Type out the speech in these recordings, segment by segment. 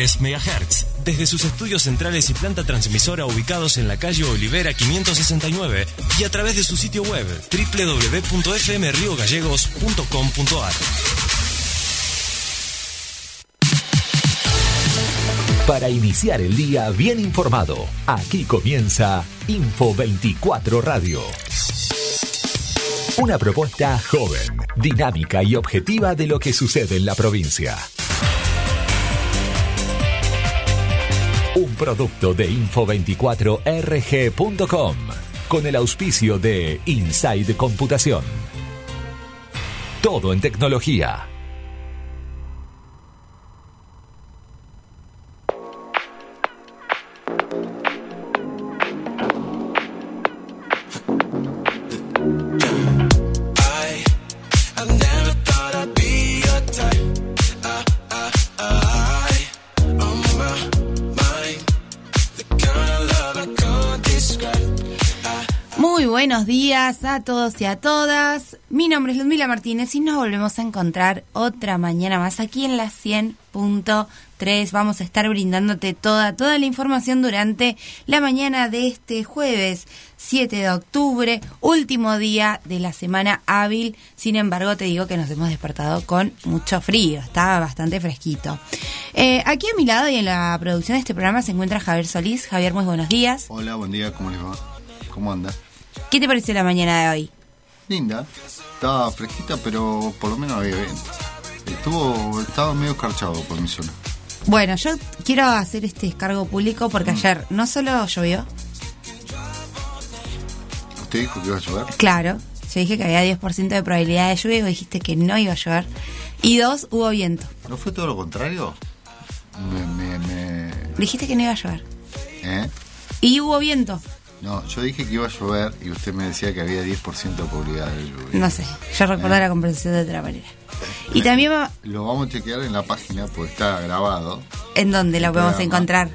MHz, desde sus estudios centrales y planta transmisora ubicados en la calle Olivera 569 y a través de su sitio web www.fmriogallegos.com.ar. Para iniciar el día bien informado, aquí comienza Info 24 Radio. Una propuesta joven, dinámica y objetiva de lo que sucede en la provincia. Un producto de info24rg.com con el auspicio de Inside Computación. Todo en tecnología. Días a todos y a todas. Mi nombre es Ludmila Martínez y nos volvemos a encontrar otra mañana más aquí en la 100.3. Vamos a estar brindándote toda, toda la información durante la mañana de este jueves 7 de octubre, último día de la semana hábil. Sin embargo, te digo que nos hemos despertado con mucho frío, estaba bastante fresquito. Eh, aquí a mi lado y en la producción de este programa se encuentra Javier Solís. Javier, muy buenos días. Hola, buen día, ¿cómo les va? ¿Cómo anda? ¿Qué te pareció la mañana de hoy? Linda, estaba fresquita, pero por lo menos había viento. Estuvo, estaba medio escarchado por mi zona. Bueno, yo quiero hacer este descargo público porque ayer no solo llovió. ¿Usted dijo que iba a llover? Claro, yo dije que había 10% de probabilidad de lluvia y vos dijiste que no iba a llover. Y dos, hubo viento. ¿No fue todo lo contrario? Me, me, Dijiste que no iba a llover. ¿Eh? Y hubo viento. No, yo dije que iba a llover y usted me decía que había 10% de probabilidad de lluvia. No sé, yo recuerdo ¿Eh? la conversación de otra manera. Y también va... Lo vamos a chequear en la página porque está grabado. ¿En dónde lo podemos encontrar?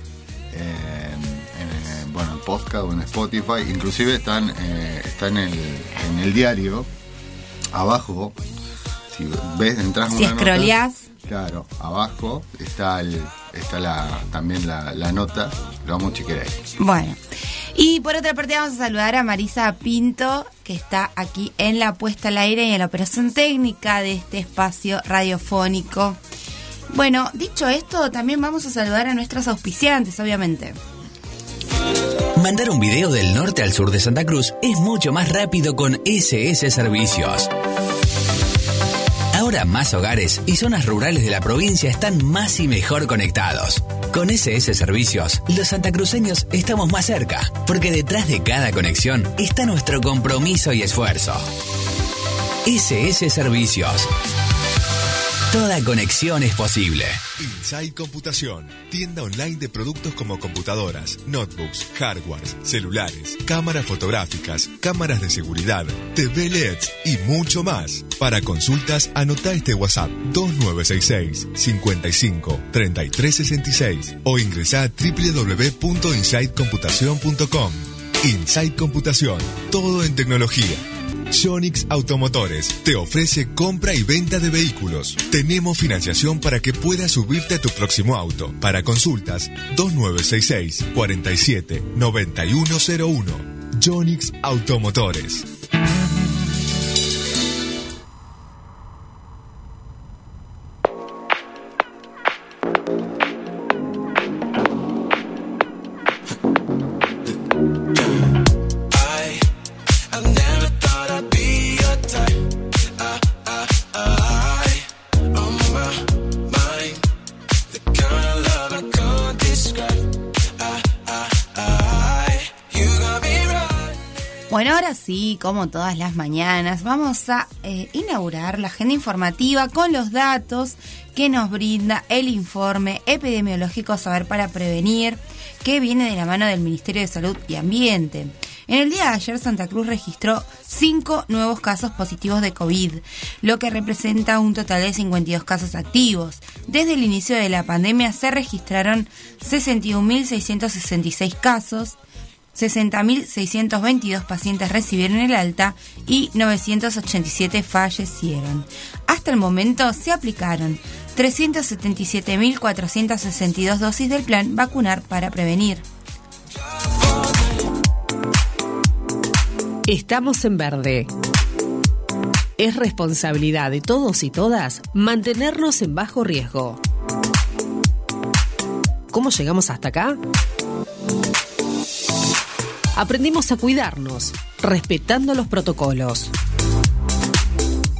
En, en, bueno, en podcast o en Spotify. Inclusive están, eh, está en el, en el diario, abajo. Si ves, entras Si escroleás. Claro, abajo está el, está la, también la, la nota, lo vamos a chequear ahí. Bueno, y por otra parte vamos a saludar a Marisa Pinto, que está aquí en la puesta al aire y en la operación técnica de este espacio radiofónico. Bueno, dicho esto, también vamos a saludar a nuestros auspiciantes, obviamente. Mandar un video del norte al sur de Santa Cruz es mucho más rápido con SS Servicios. Ahora más hogares y zonas rurales de la provincia están más y mejor conectados. Con SS Servicios, los santacruceños estamos más cerca, porque detrás de cada conexión está nuestro compromiso y esfuerzo. SS Servicios. Toda conexión es posible. Inside Computación, tienda online de productos como computadoras, notebooks, hardwares, celulares, cámaras fotográficas, cámaras de seguridad, TV LEDs y mucho más. Para consultas, anota este WhatsApp 2966 55 3366 o ingresa a www.insidecomputación.com. Inside Computación, todo en tecnología. Jonix Automotores te ofrece compra y venta de vehículos. Tenemos financiación para que puedas subirte a tu próximo auto. Para consultas, 2966 47 9101. Jonix Automotores. Sí, como todas las mañanas, vamos a eh, inaugurar la agenda informativa con los datos que nos brinda el informe epidemiológico Saber para Prevenir, que viene de la mano del Ministerio de Salud y Ambiente. En el día de ayer, Santa Cruz registró cinco nuevos casos positivos de COVID, lo que representa un total de 52 casos activos. Desde el inicio de la pandemia se registraron 61.666 casos, 60.622 pacientes recibieron el alta y 987 fallecieron. Hasta el momento se aplicaron 377.462 dosis del plan Vacunar para Prevenir. Estamos en verde. Es responsabilidad de todos y todas mantenernos en bajo riesgo. ¿Cómo llegamos hasta acá? Aprendimos a cuidarnos, respetando los protocolos.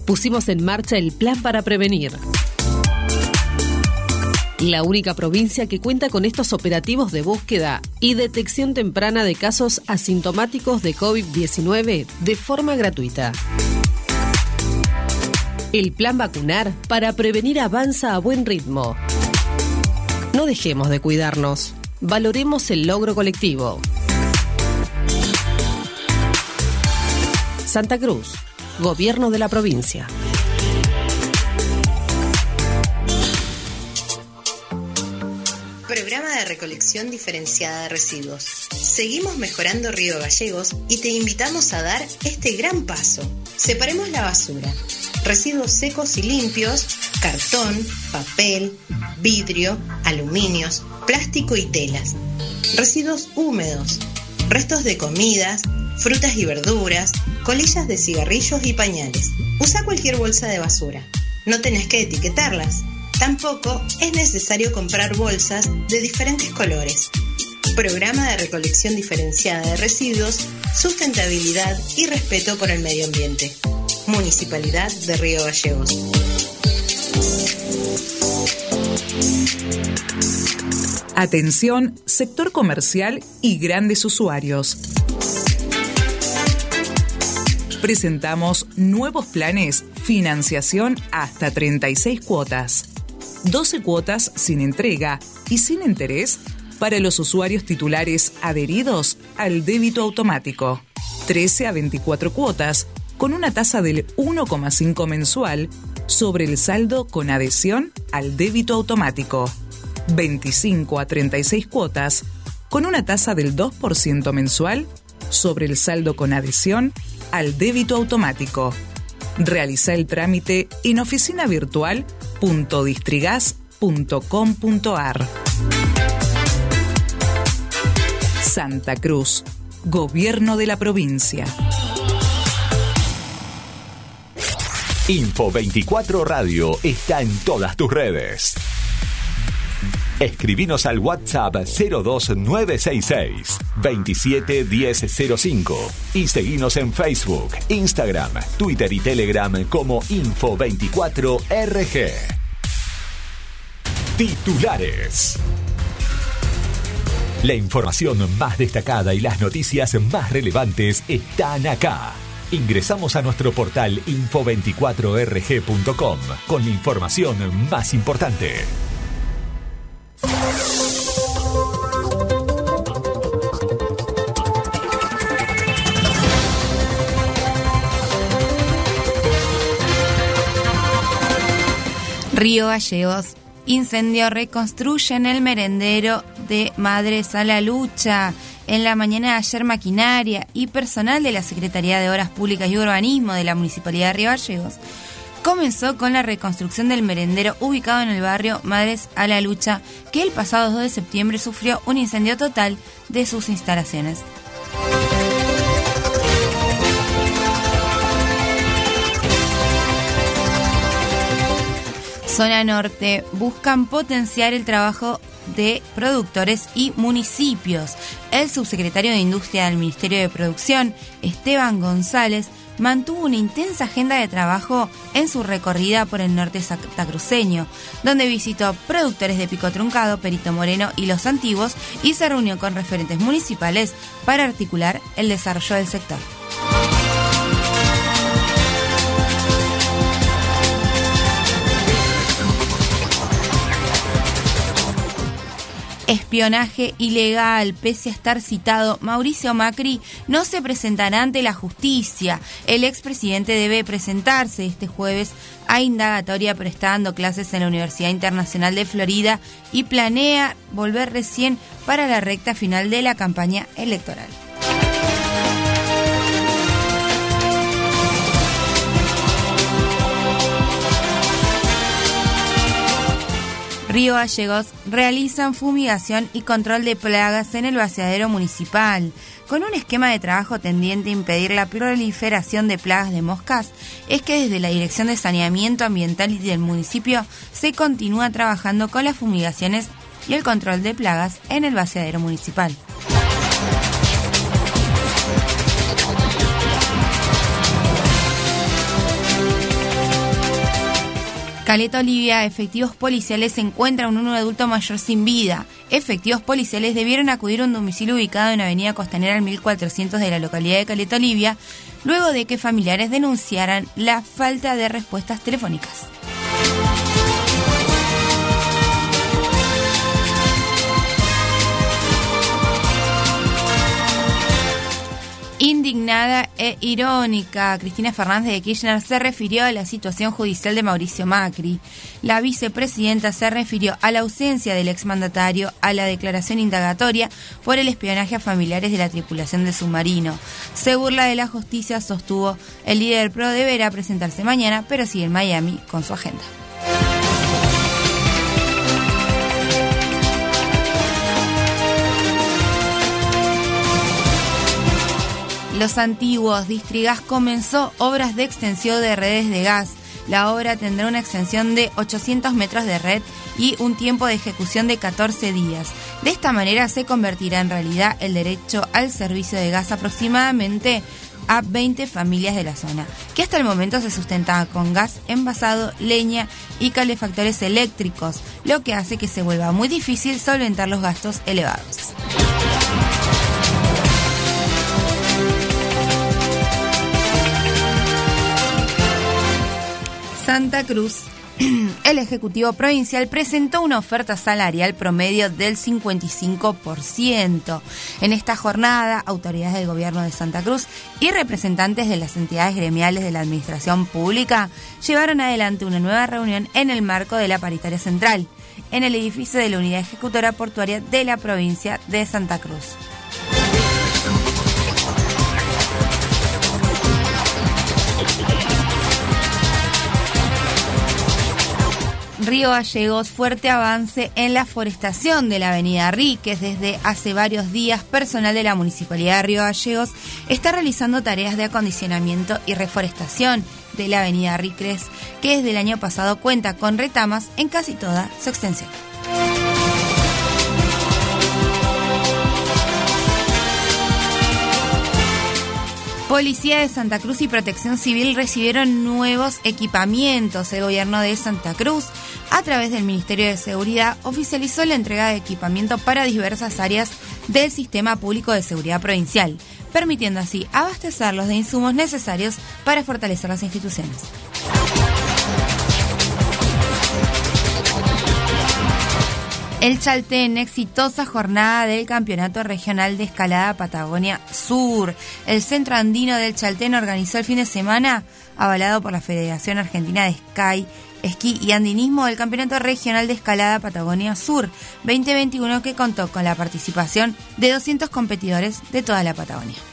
Pusimos en marcha el plan para prevenir. La única provincia que cuenta con estos operativos de búsqueda y detección temprana de casos asintomáticos de COVID-19 de forma gratuita. El plan vacunar para prevenir avanza a buen ritmo. No dejemos de cuidarnos. Valoremos el logro colectivo. Santa Cruz, Gobierno de la provincia. Programa de recolección diferenciada de residuos. Seguimos mejorando Río Gallegos y te invitamos a dar este gran paso. Separemos la basura. Residuos secos y limpios, cartón, papel, vidrio, aluminios, plástico y telas. Residuos húmedos, restos de comidas, frutas y verduras, colillas de cigarrillos y pañales. Usa cualquier bolsa de basura. No tenés que etiquetarlas. Tampoco es necesario comprar bolsas de diferentes colores. Programa de recolección diferenciada de residuos, sustentabilidad y respeto por el medio ambiente. Municipalidad de Río Gallegos. Atención, sector comercial y grandes usuarios presentamos nuevos planes, financiación hasta 36 cuotas, 12 cuotas sin entrega y sin interés para los usuarios titulares adheridos al débito automático, 13 a 24 cuotas con una tasa del 1,5 mensual sobre el saldo con adhesión al débito automático, 25 a 36 cuotas con una tasa del 2% mensual sobre el saldo con adhesión al débito automático. Realiza el trámite en oficinavirtual.distrigas.com.ar. Santa Cruz, Gobierno de la Provincia. Info 24 Radio está en todas tus redes. Escribinos al WhatsApp 02966 271005 y seguinos en Facebook, Instagram, Twitter y Telegram como Info24RG. Titulares. La información más destacada y las noticias más relevantes están acá. Ingresamos a nuestro portal info24rg.com con la información más importante. Río Gallegos. Incendio reconstruyen el merendero de Madres a la Lucha. En la mañana de ayer, maquinaria y personal de la Secretaría de Obras Públicas y Urbanismo de la Municipalidad de Río Gallegos comenzó con la reconstrucción del merendero ubicado en el barrio Madres a la Lucha, que el pasado 2 de septiembre sufrió un incendio total de sus instalaciones. Zona Norte buscan potenciar el trabajo de productores y municipios. El subsecretario de Industria del Ministerio de Producción, Esteban González, mantuvo una intensa agenda de trabajo en su recorrida por el norte santacruceño, donde visitó productores de pico truncado, Perito Moreno y Los Antiguos y se reunió con referentes municipales para articular el desarrollo del sector. Espionaje ilegal. Pese a estar citado, Mauricio Macri no se presentará ante la justicia. El expresidente debe presentarse este jueves a indagatoria prestando clases en la Universidad Internacional de Florida y planea volver recién para la recta final de la campaña electoral. Río Gallegos realizan fumigación y control de plagas en el vaciadero municipal. Con un esquema de trabajo tendiente a impedir la proliferación de plagas de moscas, es que desde la Dirección de Saneamiento Ambiental del municipio se continúa trabajando con las fumigaciones y el control de plagas en el vaciadero municipal. Caleta Olivia, efectivos policiales encuentran un adulto mayor sin vida. Efectivos policiales debieron acudir a un domicilio ubicado en Avenida Costanera al 1400 de la localidad de Caleta Olivia, luego de que familiares denunciaran la falta de respuestas telefónicas. Indignada e irónica, Cristina Fernández de Kirchner se refirió a la situación judicial de Mauricio Macri. La vicepresidenta se refirió a la ausencia del exmandatario a la declaración indagatoria por el espionaje a familiares de la tripulación del submarino. Se burla de la justicia, sostuvo. El líder PRO deberá presentarse mañana, pero sigue en Miami con su agenda. Los Antiguos, Distrigas comenzó obras de extensión de redes de gas. La obra tendrá una extensión de 800 metros de red y un tiempo de ejecución de 14 días. De esta manera se convertirá en realidad el derecho al servicio de gas aproximadamente a 20 familias de la zona, que hasta el momento se sustentaban con gas envasado, leña y calefactores eléctricos, lo que hace que se vuelva muy difícil solventar los gastos elevados. Santa Cruz, el Ejecutivo Provincial presentó una oferta salarial promedio del 55%. En esta jornada, autoridades del gobierno de Santa Cruz y representantes de las entidades gremiales de la Administración Pública llevaron adelante una nueva reunión en el marco de la paritaria central, en el edificio de la Unidad Ejecutora Portuaria de la provincia de Santa Cruz. Río Gallegos, fuerte avance en la forestación de la avenida Ríquez. Desde hace varios días, personal de la Municipalidad de Río Gallegos está realizando tareas de acondicionamiento y reforestación de la avenida Ríquez, que desde el año pasado cuenta con retamas en casi toda su extensión. Policía de Santa Cruz y Protección Civil recibieron nuevos equipamientos. El gobierno de Santa Cruz, a través del Ministerio de Seguridad, oficializó la entrega de equipamiento para diversas áreas del sistema público de seguridad provincial, permitiendo así abastecerlos de insumos necesarios para fortalecer las instituciones. El Chaltén, exitosa jornada del Campeonato Regional de Escalada Patagonia Sur. El Centro Andino del Chaltén organizó el fin de semana, avalado por la Federación Argentina de Sky, Esquí y Andinismo, el Campeonato Regional de Escalada Patagonia Sur 2021 que contó con la participación de 200 competidores de toda la Patagonia.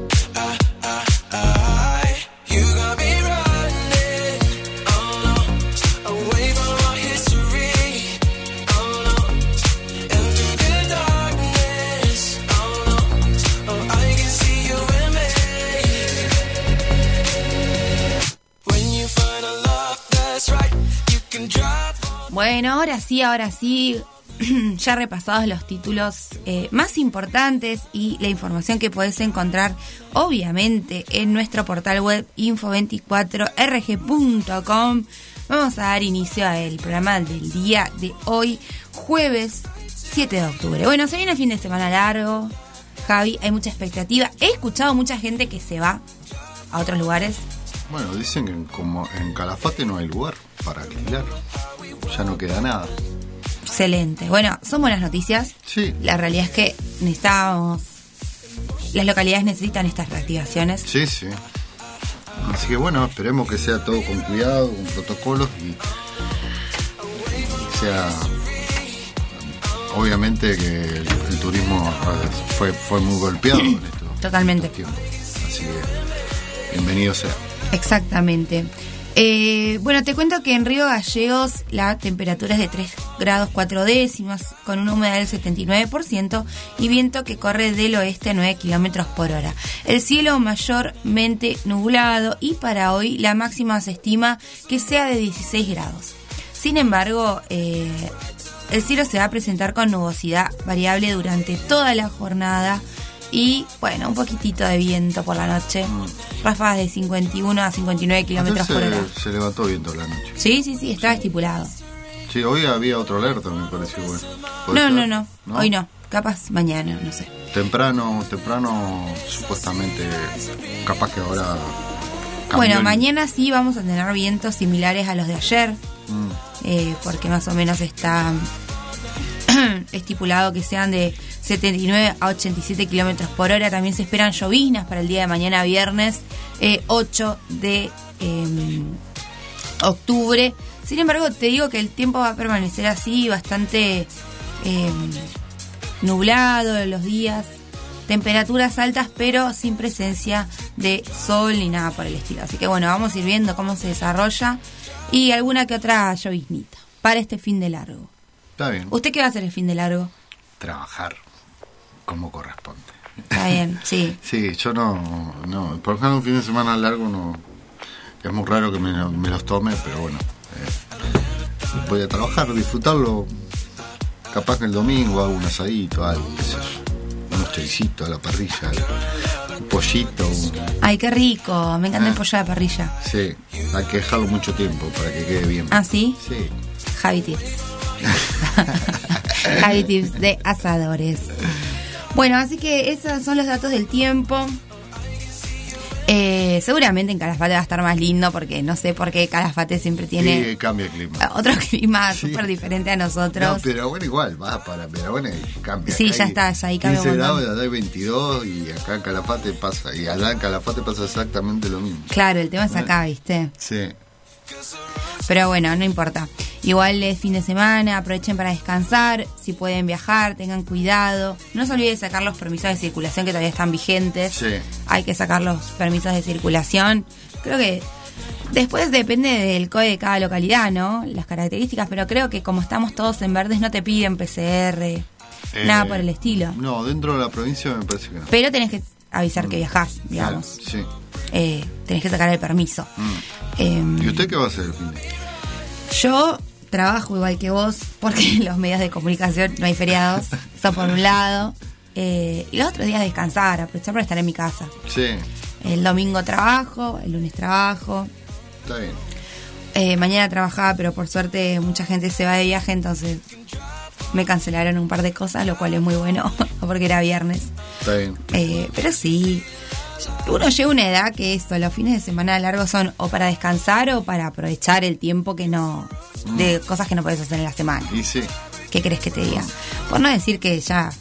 Bueno, ahora sí, ahora sí, ya repasados los títulos eh, más importantes y la información que puedes encontrar, obviamente, en nuestro portal web info24rg.com. Vamos a dar inicio al programa del día de hoy, jueves 7 de octubre. Bueno, se viene el fin de semana largo, Javi, hay mucha expectativa. He escuchado mucha gente que se va a otros lugares. Bueno, dicen que como en Calafate no hay lugar para alquilar. Ya no queda nada. Excelente. Bueno, son buenas noticias. Sí. La realidad es que necesitamos. Las localidades necesitan estas reactivaciones. Sí, sí. Así que bueno, esperemos que sea todo con cuidado, con protocolos y, sea obviamente que el, el turismo eh, fue, fue muy golpeado en esto. Totalmente. Así que bienvenido sea. Exactamente. Eh, bueno, te cuento que en Río Gallegos la temperatura es de 3 grados 4 décimas, con una humedad del 79% y viento que corre del oeste a 9 kilómetros por hora. El cielo mayormente nublado y para hoy la máxima se estima que sea de 16 grados. Sin embargo, eh, el cielo se va a presentar con nubosidad variable durante toda la jornada y bueno, un poquitito de viento por la noche. Ráfagas de 51 a 59 kilómetros por hora. se, levantó viento la noche. Sí, sí, sí, estaba estipulado. Sí, hoy había otro alerta, me pareció bueno. ¿Puede No, no, no, hoy no. Capaz mañana, no sé. Temprano, temprano, supuestamente, capaz que ahora. cambió Bueno, mañana sí vamos a tener vientos similares a los de ayer, Mm, eh, porque más o menos está estipulado que sean de 79 a 87 kilómetros por hora. También se esperan lloviznas para el día de mañana, viernes eh, 8 de eh, octubre. Sin embargo, te digo que el tiempo va a permanecer así, bastante eh, nublado los días. Temperaturas altas, pero sin presencia de sol ni nada por el estilo. Así que bueno, vamos a ir viendo cómo se desarrolla y alguna que otra lloviznita para este fin de largo. Está bien. ¿Usted qué va a hacer el fin de largo? Trabajar como corresponde. Está bien, sí. Sí, yo no, no, por ejemplo un fin de semana largo no, es muy raro que me, me los tome, pero bueno, eh, voy a trabajar, disfrutarlo, capaz que el domingo hago un asadito, algo, qué sé yo, unos choricitos a la parrilla, un pollito, un- Ay, qué rico. Me encanta el Ah. pollo a la parrilla. sí, hay que dejarlo mucho tiempo para que quede bien. ¿Ah, sí? Sí, Javi Tips. Javi Tips de asadores. Bueno, así que esos son los datos del tiempo. Eh, seguramente en Calafate va a estar más lindo porque no sé por qué Calafate siempre tiene sí, cambia el clima. otro clima Sí. súper diferente a No, nosotros. pero bueno, igual, va para pero bueno, cambia. Sí, Acá ya hay está, ya ahí cambia un 15 montón. grados, allá hay 22 y acá en Calafate pasa, y allá en Calafate pasa exactamente lo mismo. Claro, el tema es acá, ¿viste? Sí, Pero bueno, no importa. Igual es fin de semana, aprovechen para descansar, si pueden viajar, tengan cuidado. No se olviden de sacar los permisos de circulación que todavía están vigentes. sí. Hay que sacar los permisos de circulación. Creo que después depende del COE de cada localidad, ¿no? Las características, pero creo que como estamos todos en verdes no te piden PCR, nada Eh, por el estilo. No, dentro de la provincia me parece que no. Pero tenés que avisar que viajás, digamos. Claro, sí. Eh, tenés que sacar el permiso. Mm. Em, ¿Y usted qué va a hacer Yo trabajo igual que vos, porque en los medios de comunicación no hay feriados, eso por un lado. Eh, y los otros días descansar, aprovechar para estar en mi casa. Sí, El domingo trabajo, el lunes trabajo. está bien. Eh, mañana trabajaba, pero por suerte mucha gente se va de viaje, entonces me cancelaron un par de cosas, lo cual es muy bueno, porque era viernes. Está bien. Eh, pero sí, uno llega a una edad que esto, los fines de semana largos son o para descansar o para aprovechar el tiempo que no, de cosas que no puedes hacer en la semana. Y sí, ¿Qué crees que te diga? Por no decir que ya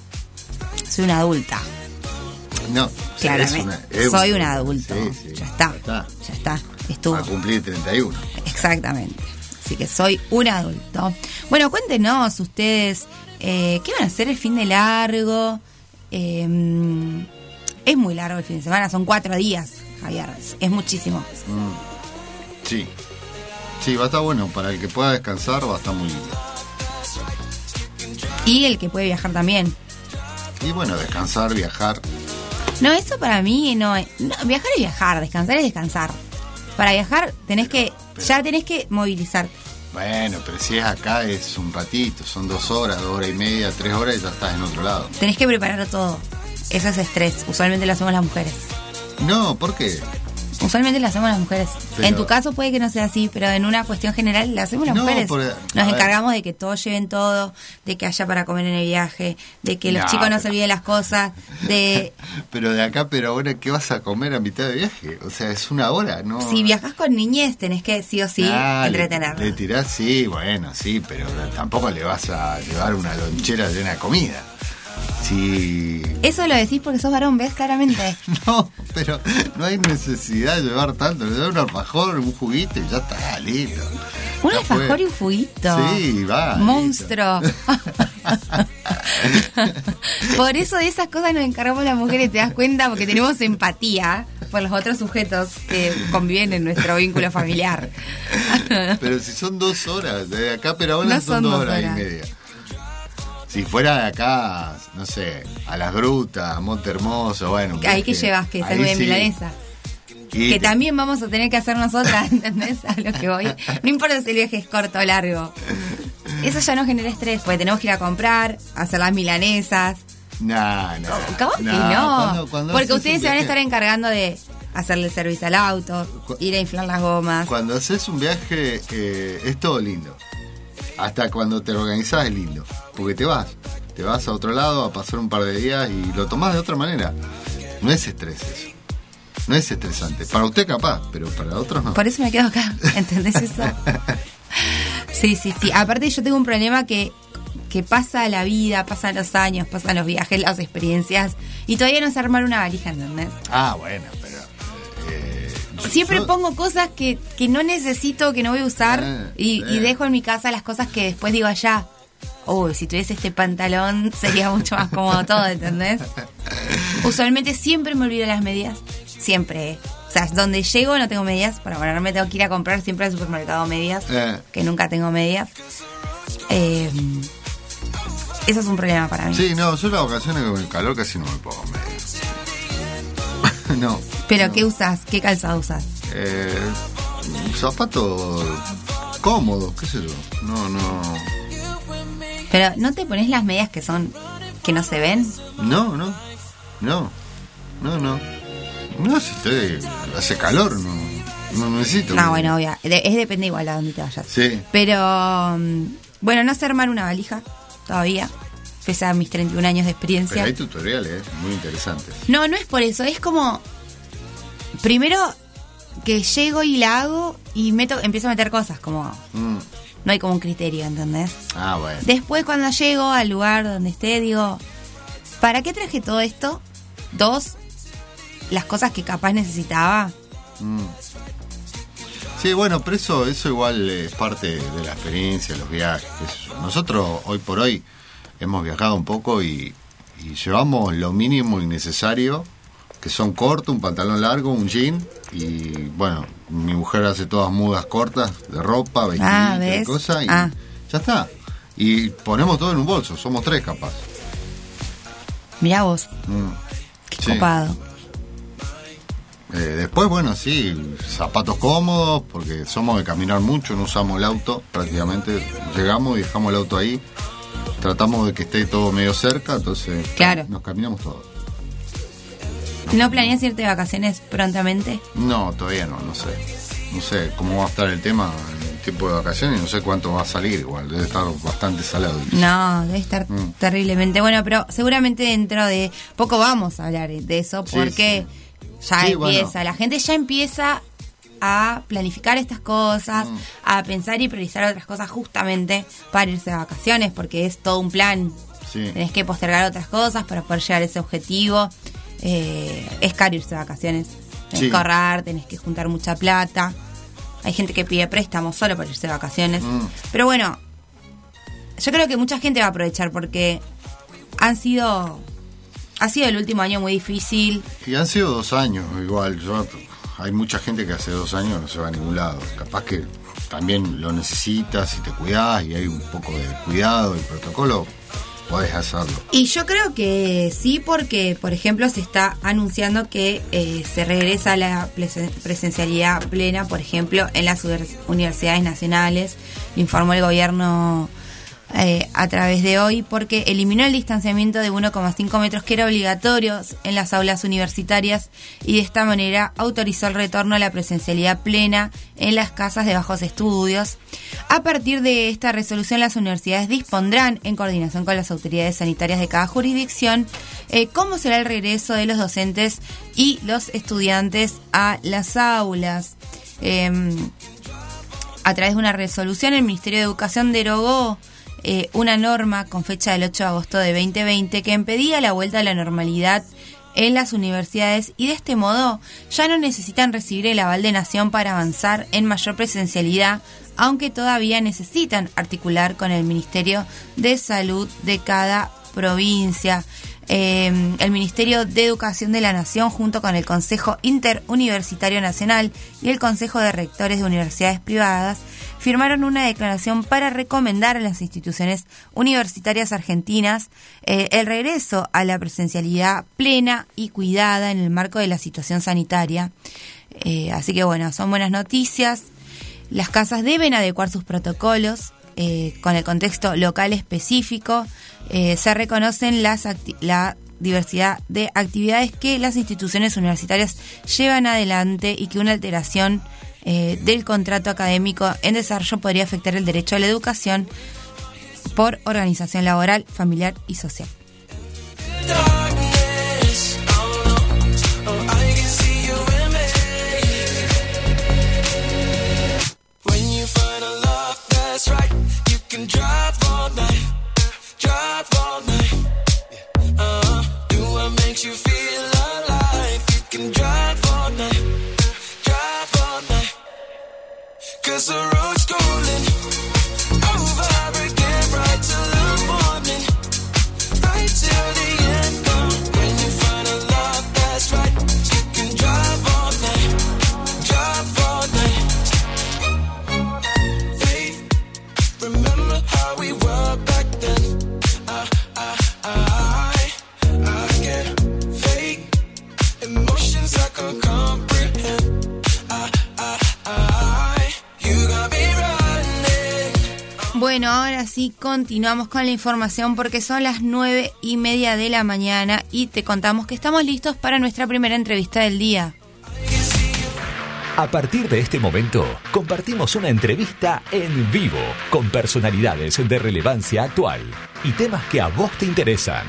soy una adulta. no. Claramente. es una- es soy una- un adulto. Sí, sí. Ya está. Ya está. Ya está. A cumplir 31. Exactamente. Así que soy un adulto. Bueno, cuéntenos ustedes eh, qué van a hacer el fin de largo. Eh, es muy largo el fin de semana, son cuatro días, Javier. Es muchísimo. Mm. Sí. Sí, va a estar bueno. Para el que pueda descansar va a estar muy lindo. Y el que puede viajar también. Y bueno, descansar, viajar. No, eso para mí no es. no, viajar es viajar, descansar es descansar. Para viajar tenés que. Ya tenés que movilizarte. Bueno, pero si es acá es un ratito, son dos horas, dos horas y media, tres horas y ya estás en otro lado. Tenés que preparar todo. Eso es estrés. Usualmente lo hacemos las mujeres. No, ¿por qué? Usualmente lo hacemos las mujeres. Pero- en tu caso puede que no sea así, pero en una cuestión general lo hacemos las No, mujeres. Nos ver. encargamos de que todos lleven todo, de que haya para comer en el viaje, de que los No, chicos no se olviden las cosas, de Pero de acá, pero ahora, ¿qué vas a comer a mitad de viaje? O sea, es una hora, ¿no? si viajas con niñez tenés que sí o sí Ah, le- entretenerlos. Le, tirás, sí, bueno, sí, pero tampoco le vas a llevar una lonchera llena de comida. Si. Eso lo decís porque sos varón, ¿ves? Claramente. No, pero no hay necesidad de llevar tanto. Le doy un alfajor, un juguito y ya está, listo. Un alfajor fue. y un juguito. Sí, va. Monstruo. por eso de esas cosas nos encargamos las mujeres, te das cuenta, porque tenemos empatía por los otros sujetos que conviven en nuestro vínculo familiar. Pero si son dos horas, de acá pero ahora No son, son dos dos horas, horas. y media. Si fuera de acá, no sé, a las grutas, a Monte Hermoso, bueno. Ahí que llevas, que salve de sí. milanesa. Y Que también vamos a tener que hacer nosotras, ¿entendés? A lo que voy. No importa si el viaje es corto o largo. Eso ya no genera estrés, porque tenemos que ir a comprar, hacer las milanesas. Nah, nah, ¿Cómo que no? cuando- cuando porque ustedes se van a estar encargando de hacerle el servicio al auto, ir a inflar las gomas. Cuando haces un viaje eh, es todo lindo. Hasta cuando te organizás es lindo. Porque te vas. Te vas a otro lado a pasar un par de días y lo tomás de otra manera. No es estrés eso. No es estresante. Para usted capaz, pero para otros no. Por eso me quedo acá, ¿entendés eso? Sí, sí, sí. Aparte yo tengo un problema que, que pasa la vida, pasan los años, pasan los viajes, las experiencias, y todavía no sé armar una valija, ¿entendés? Ah, bueno, Siempre yo- pongo cosas que, que no necesito, que no voy a usar, Ah, y, y dejo en mi casa las cosas que después digo allá. Uy, si tuviese este pantalón sería mucho más cómodo todo, ¿entendés? Usualmente siempre me olvido las medias. Siempre. O sea, donde llego no tengo medias. Para ponerme tengo que ir a comprar siempre al supermercado medias. Eh. Que nunca tengo medias. Eh, eso es un problema para mí. Sí, no, yo las vacaciones con el calor casi no me pongo. Pero no. ¿qué usas? ¿Qué calzado usas? Eh, zapato cómodo, qué sé yo. No, no. Pero ¿no te pones las medias que son que no se ven? No, no. No. No, no. No, si estoy. Hace calor, no. No necesito. No, bueno, obvio. Es depende igual a dónde te vayas. Sí. Pero mm, bueno, no sé armar una valija todavía. Pese a mis 31 años de Pero experiencia. hay tutoriales muy interesantes. No, no es por eso, es como primero que llego y la hago y meto, empiezo a meter cosas, como Mm. no hay como un criterio, ¿entendés? Ah, bueno. Después cuando llego al lugar donde esté, digo, ¿para qué traje todo esto? Dos, las cosas que capaz necesitaba. Mm. Sí, bueno, pero eso, eso igual es parte de la experiencia, los viajes. Nosotros hoy por hoy hemos viajado un poco y, y llevamos lo mínimo y necesario, que son cortos, un pantalón largo, un jean y bueno, mi mujer hace todas mudas cortas de ropa, vestidos Ah, y cosas y Ah. ya está. Y ponemos todo en un bolso, somos tres capaz. Mirá vos, Mm. qué Sí. copado. Eh, después, bueno, sí, zapatos cómodos, porque somos de caminar mucho, no usamos el auto prácticamente. Llegamos y dejamos el auto ahí. Tratamos de que esté todo medio cerca, entonces Claro. nos caminamos todos. ¿No planeas irte de vacaciones prontamente? No, todavía no, no sé. No sé cómo va a estar el tema en el tiempo de vacaciones y no sé cuánto va a salir igual. Debe estar bastante salado. No, debe estar Mm. terriblemente bueno, pero seguramente dentro de poco vamos a hablar de eso Sí, porque ya Sí, empieza, bueno. la gente ya empieza a planificar estas cosas, Mm. a pensar y priorizar otras cosas justamente para irse de vacaciones, porque es todo un plan. Sí. Tenés que postergar otras cosas para poder llegar a ese objetivo. Eh, es caro irse de vacaciones. Tenés Sí. que ahorrar, tenés que juntar mucha plata. Hay gente que pide préstamos solo para irse de vacaciones. Mm. Pero bueno, yo creo que mucha gente va a aprovechar porque han sido. Ha sido el último año muy difícil. Y han sido dos años, igual. Yo, hay mucha gente que hace dos años no se va a ningún lado. Capaz que también lo necesitas y te cuidás y hay un poco de cuidado y protocolo, Y yo creo que sí, porque, por ejemplo, se está anunciando que eh, se regresa la presen- presencialidad plena, por ejemplo, en las univers- universidades nacionales. Informó el gobierno eh, a través de hoy, porque eliminó el distanciamiento de 1,5 metros que era obligatorio en las aulas universitarias y de esta manera autorizó el retorno a la presencialidad plena en las casas de bajos estudios. A partir de esta resolución, las universidades dispondrán, en coordinación con las autoridades sanitarias de cada jurisdicción, eh, cómo será el regreso de los docentes y los estudiantes a las aulas. Em, a través de una resolución, el Ministerio de Educación derogó eh, una norma con fecha del 8 de agosto de 2020 que impedía la vuelta a la normalidad en las universidades y de este modo ya no necesitan recibir el aval de nación para avanzar en mayor presencialidad, aunque todavía necesitan articular con el Ministerio de Salud de cada provincia. Eh, el Ministerio de Educación de la Nación, junto con el Consejo Interuniversitario Nacional y el Consejo de Rectores de Universidades Privadas, firmaron una declaración para recomendar a las instituciones universitarias argentinas eh, el regreso a la presencialidad plena y cuidada en el marco de la situación sanitaria. Eh, así que bueno, son buenas noticias. Las casas deben adecuar sus protocolos con el contexto local específico eh, se reconocen la diversidad de actividades que las instituciones universitarias llevan adelante y que una alteración eh, del contrato académico en desarrollo podría afectar el derecho a la educación por organización laboral, familiar y social. us around Bueno, ahora sí continuamos con la información porque son las nueve y media de la mañana y te contamos que estamos listos para nuestra primera entrevista del día. A partir de este momento, compartimos una entrevista en vivo con personalidades de relevancia actual y temas que a vos te interesan.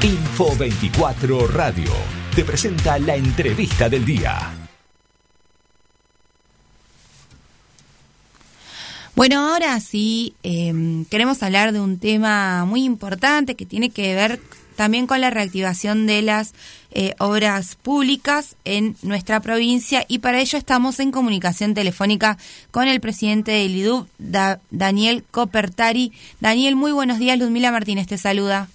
Info 24 Radio te presenta la entrevista del día. Bueno, ahora sí, em, queremos hablar de un tema muy importante que tiene que ver también con la reactivación de las eh, obras públicas en nuestra provincia y para ello estamos en comunicación telefónica con el presidente del IDUB, Daniel Copertari. Daniel, muy buenos días, Ludmila Martínez te saluda.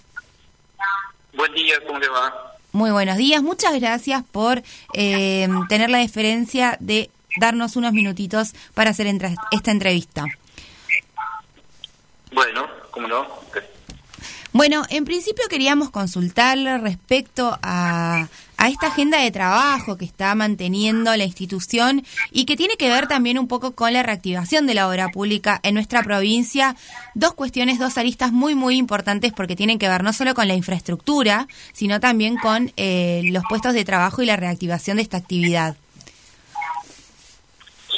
Buen día, ¿cómo le va? Muy buenos días, muchas gracias por em, tener la deferencia de darnos unos minutitos para hacer esta entrevista. Bueno, ¿cómo no? Bueno, en principio queríamos consultarle respecto a, a, esta agenda de trabajo que está manteniendo la institución y que tiene que ver también un poco con la reactivación de la obra pública en nuestra provincia. Dos cuestiones, dos aristas muy, muy importantes porque tienen que ver no solo con la infraestructura, sino también con eh, los puestos de trabajo y la reactivación de esta actividad.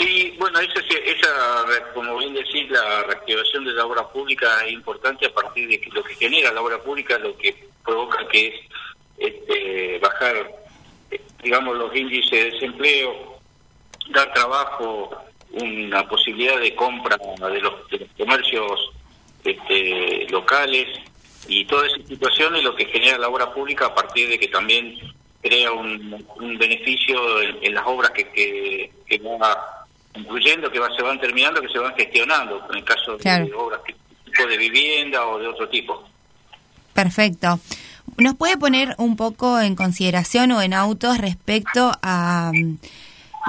Sí, bueno, esa, esa, como bien decís, la reactivación de la obra pública es importante a partir de que lo que genera la obra pública, lo que provoca que es este, bajar, eh, digamos, los índices de desempleo, dar trabajo, una posibilidad de compra de los, comercios este, locales y toda esa situación es lo que genera la obra pública a partir de que también crea un, beneficio en, las obras que, que, que va incluyendo que se van terminando, que se van gestionando, en el caso de obras tipo de vivienda o de otro tipo. Perfecto. ¿Nos puede poner un poco en consideración o en autos respecto a mm,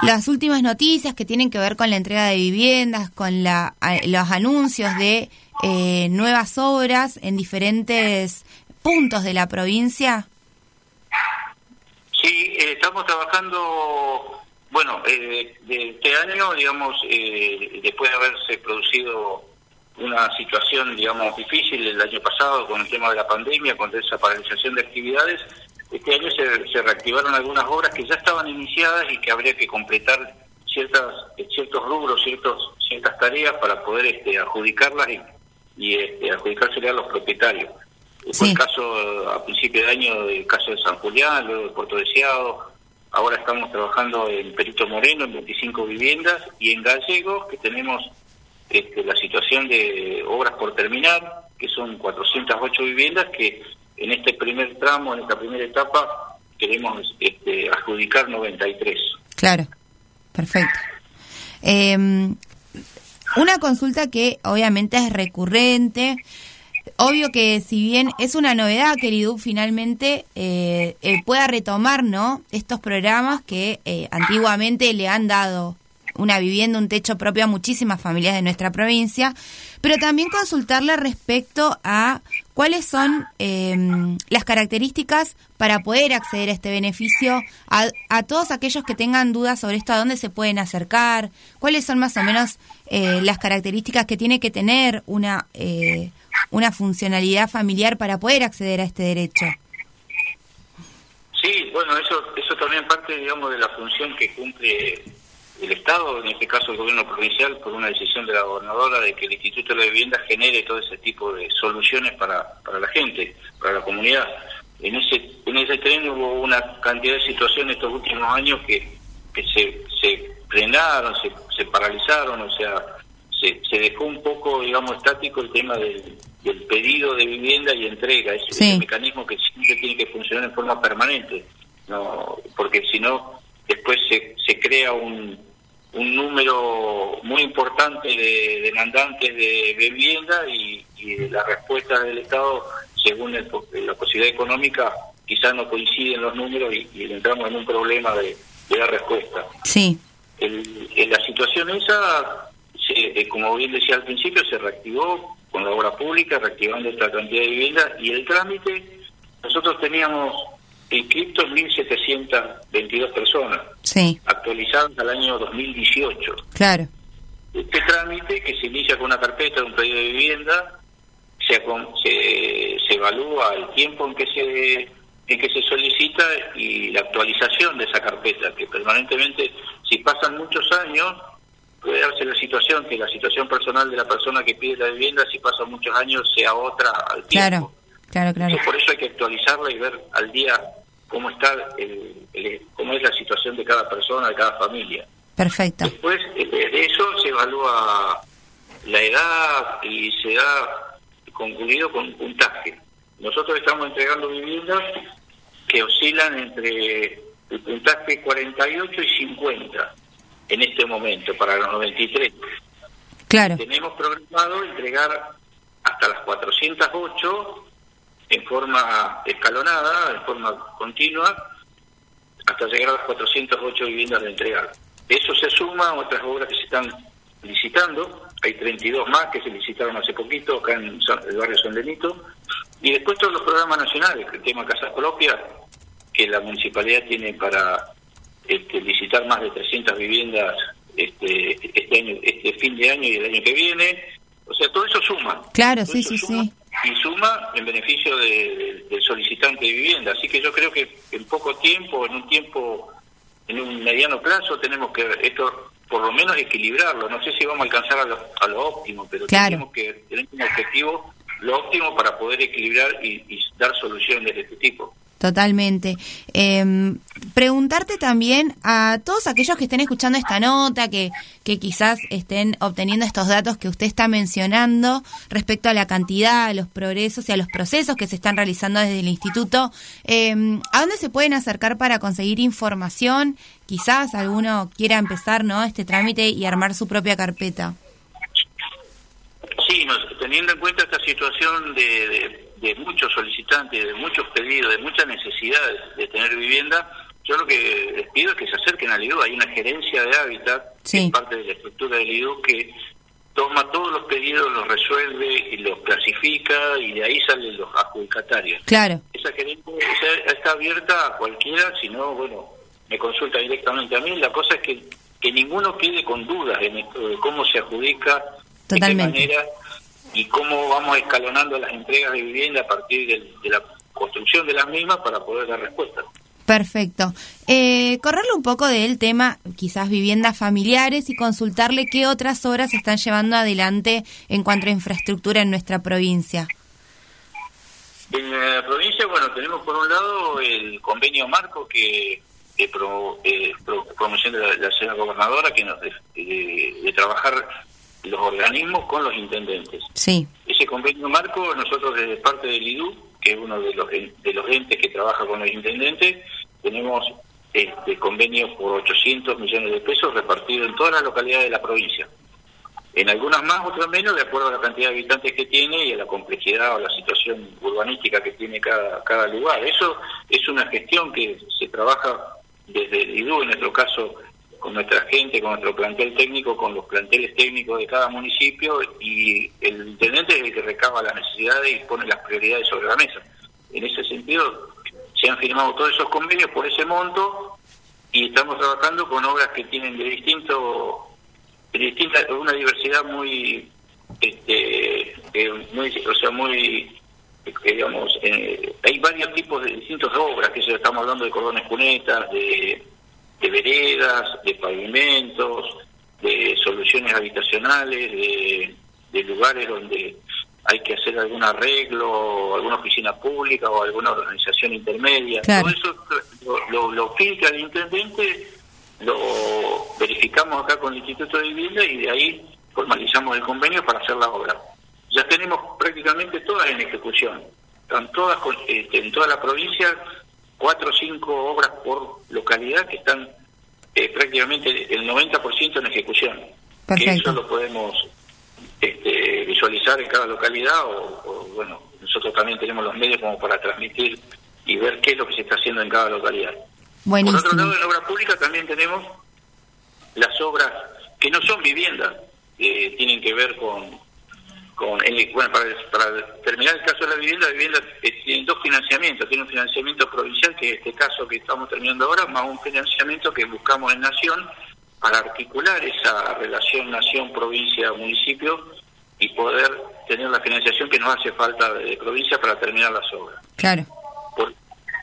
las últimas noticias que tienen que ver con la entrega de viviendas, con la, los anuncios de eh, nuevas obras en diferentes puntos de la provincia? Sí, eh, estamos trabajando bueno, eh, de este año, digamos, eh, después de haberse producido una situación, digamos, difícil el año pasado con el tema de la pandemia, con esa paralización de actividades, este año se, reactivaron algunas obras que ya estaban iniciadas y que habría que completar ciertas ciertos rubros, ciertos ciertas tareas para poder este, adjudicarlas y, y este, adjudicárselas a los propietarios. Fue el caso a principio de año del caso de San Julián, luego de Puerto Deseado, ahora estamos trabajando en Perito Moreno, en 25 viviendas, y en Gallegos, que tenemos este, la situación de obras por terminar, que son 408 viviendas, que en este primer tramo, en esta primera etapa, queremos este, adjudicar 93. Claro, perfecto. Em, una consulta que obviamente es recurrente. Obvio que si bien es una novedad que el finalmente eh, eh, pueda retomar ¿no? estos programas que eh, antiguamente le han dado una vivienda, un techo propio a muchísimas familias de nuestra provincia, pero también consultarle respecto a cuáles son em, las características para poder acceder a este beneficio, a, a, todos aquellos que tengan dudas sobre esto, a dónde se pueden acercar, cuáles son más o menos eh, las características que tiene que tener una, una funcionalidad familiar para poder acceder a este derecho. Sí, bueno, eso, eso también parte, digamos, de la función que cumple el Estado, en este caso el gobierno provincial, por una decisión de la gobernadora de que el Instituto de la Vivienda genere todo ese tipo de soluciones para, para la gente, para la comunidad. En ese, en ese tren hubo una cantidad de situaciones estos últimos años que, que se, se frenaron, se, se paralizaron, o sea, se, se dejó un poco, digamos, estático el tema del, del pedido de vivienda y entrega, ese, Sí. ese mecanismo que siempre tiene que funcionar en forma permanente, no porque si no, después se, se crea un, un número muy importante de demandantes de vivienda y, y la respuesta del Estado, según el la posibilidad económica, quizás no coinciden los números y, y entramos en un problema de, de la respuesta. Sí, El- en la situación esa, se- eh, como bien decía al principio, se reactivó con la obra pública, reactivando esta cantidad de viviendas y el trámite, nosotros teníamos inscritos 1.722 personas, sí, actualizadas al año 2018. claro, Este trámite, que se inicia con una carpeta de un pedido de vivienda, se, se, se evalúa el tiempo en que se en que se solicita y la actualización de esa carpeta, que permanentemente, si pasan muchos años, darse la situación que la situación personal de la persona que pide la vivienda, si pasan muchos años, sea otra al tiempo. claro, claro, claro. Entonces, por eso hay que actualizarla y ver al día cómo está el, el- cómo es la situación de cada persona, de cada familia. Perfecto. Después eh, de eso se evalúa la edad y se da concluido con puntaje. Nosotros estamos entregando viviendas que oscilan entre el puntaje 48 y 50 en este momento para los 93. Claro, Tenemos programado entregar hasta las 408 en forma escalonada, en forma continua, hasta llegar a las 408 viviendas de entregar. Eso se suma a otras obras que se están licitando, hay 32 más que se licitaron hace poquito acá en el barrio San Benito, y después todos los programas nacionales, el tema Casa Propia, que la municipalidad tiene para este, licitar más de 300 viviendas este, este año, este fin de año y el año que viene. O sea, todo eso suma. claro, Todo sí, sí, suma sí. Y suma en beneficio de- de- del solicitante de vivienda. Así que yo creo que en poco tiempo, en un tiempo, en un mediano plazo, tenemos que esto por lo menos equilibrarlo. No sé si vamos a alcanzar a lo, a lo óptimo, pero Claro. tenemos que tener como objetivo lo óptimo para poder equilibrar y, y dar soluciones de este tipo. Totalmente. Eh, preguntarte también a todos aquellos que estén escuchando esta nota, que, que quizás estén obteniendo estos datos que usted está mencionando respecto a la cantidad, a los progresos y a los procesos que se están realizando desde el instituto, eh, ¿a dónde se pueden acercar para conseguir información? Quizás alguno quiera empezar ¿no? este trámite y armar su propia carpeta. Sí, teniendo en cuenta esta situación de- de muchos solicitantes, de muchos pedidos, de mucha necesidad de, tener vivienda, yo lo que les pido es que se acerquen al IDU. Hay una gerencia de hábitat, que es parte de la estructura del IDU, que toma todos los pedidos, los resuelve y los clasifica y de ahí salen los adjudicatarios. Claro, Esa gerencia está abierta a cualquiera, si no, bueno, me consulta directamente a mí. La cosa es que, que ninguno quede con dudas en esto de cómo se adjudica, Totalmente. de qué manera y cómo vamos escalonando las entregas de vivienda a partir de, la construcción de las mismas para poder dar respuesta. Perfecto. Eh, correrle un poco del tema, quizás viviendas familiares y consultarle qué otras obras se están llevando adelante en cuanto a infraestructura en nuestra provincia. En la provincia, bueno, tenemos por un lado el convenio marco que, pro- eh, pro- promoción de la, la señora gobernadora que nos de, de- de trabajar los organismos con los intendentes. Sí, Ese convenio marco, nosotros desde parte del IDU, que es uno de los, de los entes que trabaja con los intendentes, tenemos este convenio por 800 millones de pesos repartidos en todas las localidades de la provincia. En algunas más, otras menos, de acuerdo a la cantidad de habitantes que tiene y a la complejidad o la situación urbanística que tiene cada, cada lugar. Eso es una gestión que se trabaja desde el IDU, en nuestro caso, con nuestra gente, con nuestro plantel técnico, con los planteles técnicos de cada municipio y el intendente es el que recaba las necesidades y pone las prioridades sobre la mesa. En ese sentido, se han firmado todos esos convenios por ese monto y estamos trabajando con obras que tienen de distinto de distinta una diversidad muy este muy o sea muy eh, digamos eh, hay varios tipos de distintos de obras que estamos hablando de cordones cunetas de, de veredas de pavimentos de soluciones habitacionales de, de lugares donde hay que hacer algún arreglo alguna oficina pública o alguna organización intermedia Claro. todo eso lo, lo, lo filtra el intendente lo verificamos acá con el Instituto de Vivienda y de ahí formalizamos el convenio para hacer la obra. Ya tenemos prácticamente todas en ejecución. Están todas este, en toda la provincia, cuatro o cinco obras por localidad que están eh, prácticamente el 90% en ejecución. Que eso lo podemos este, visualizar en cada localidad o, o, bueno, nosotros también tenemos los medios como para transmitir y ver qué es lo que se está haciendo en cada localidad. Por otro lado, en la obra pública también tenemos las obras que no son viviendas, que tienen que ver con, con en- bueno, para, para terminar el caso de la vivienda, la vivienda eh, tiene dos financiamientos, tiene un financiamiento provincial, que es este caso que estamos terminando ahora, más un financiamiento que buscamos en Nación para articular esa relación nación-provincia-municipio y poder tener la financiación que nos hace falta de provincia para terminar las obras. Claro, Por-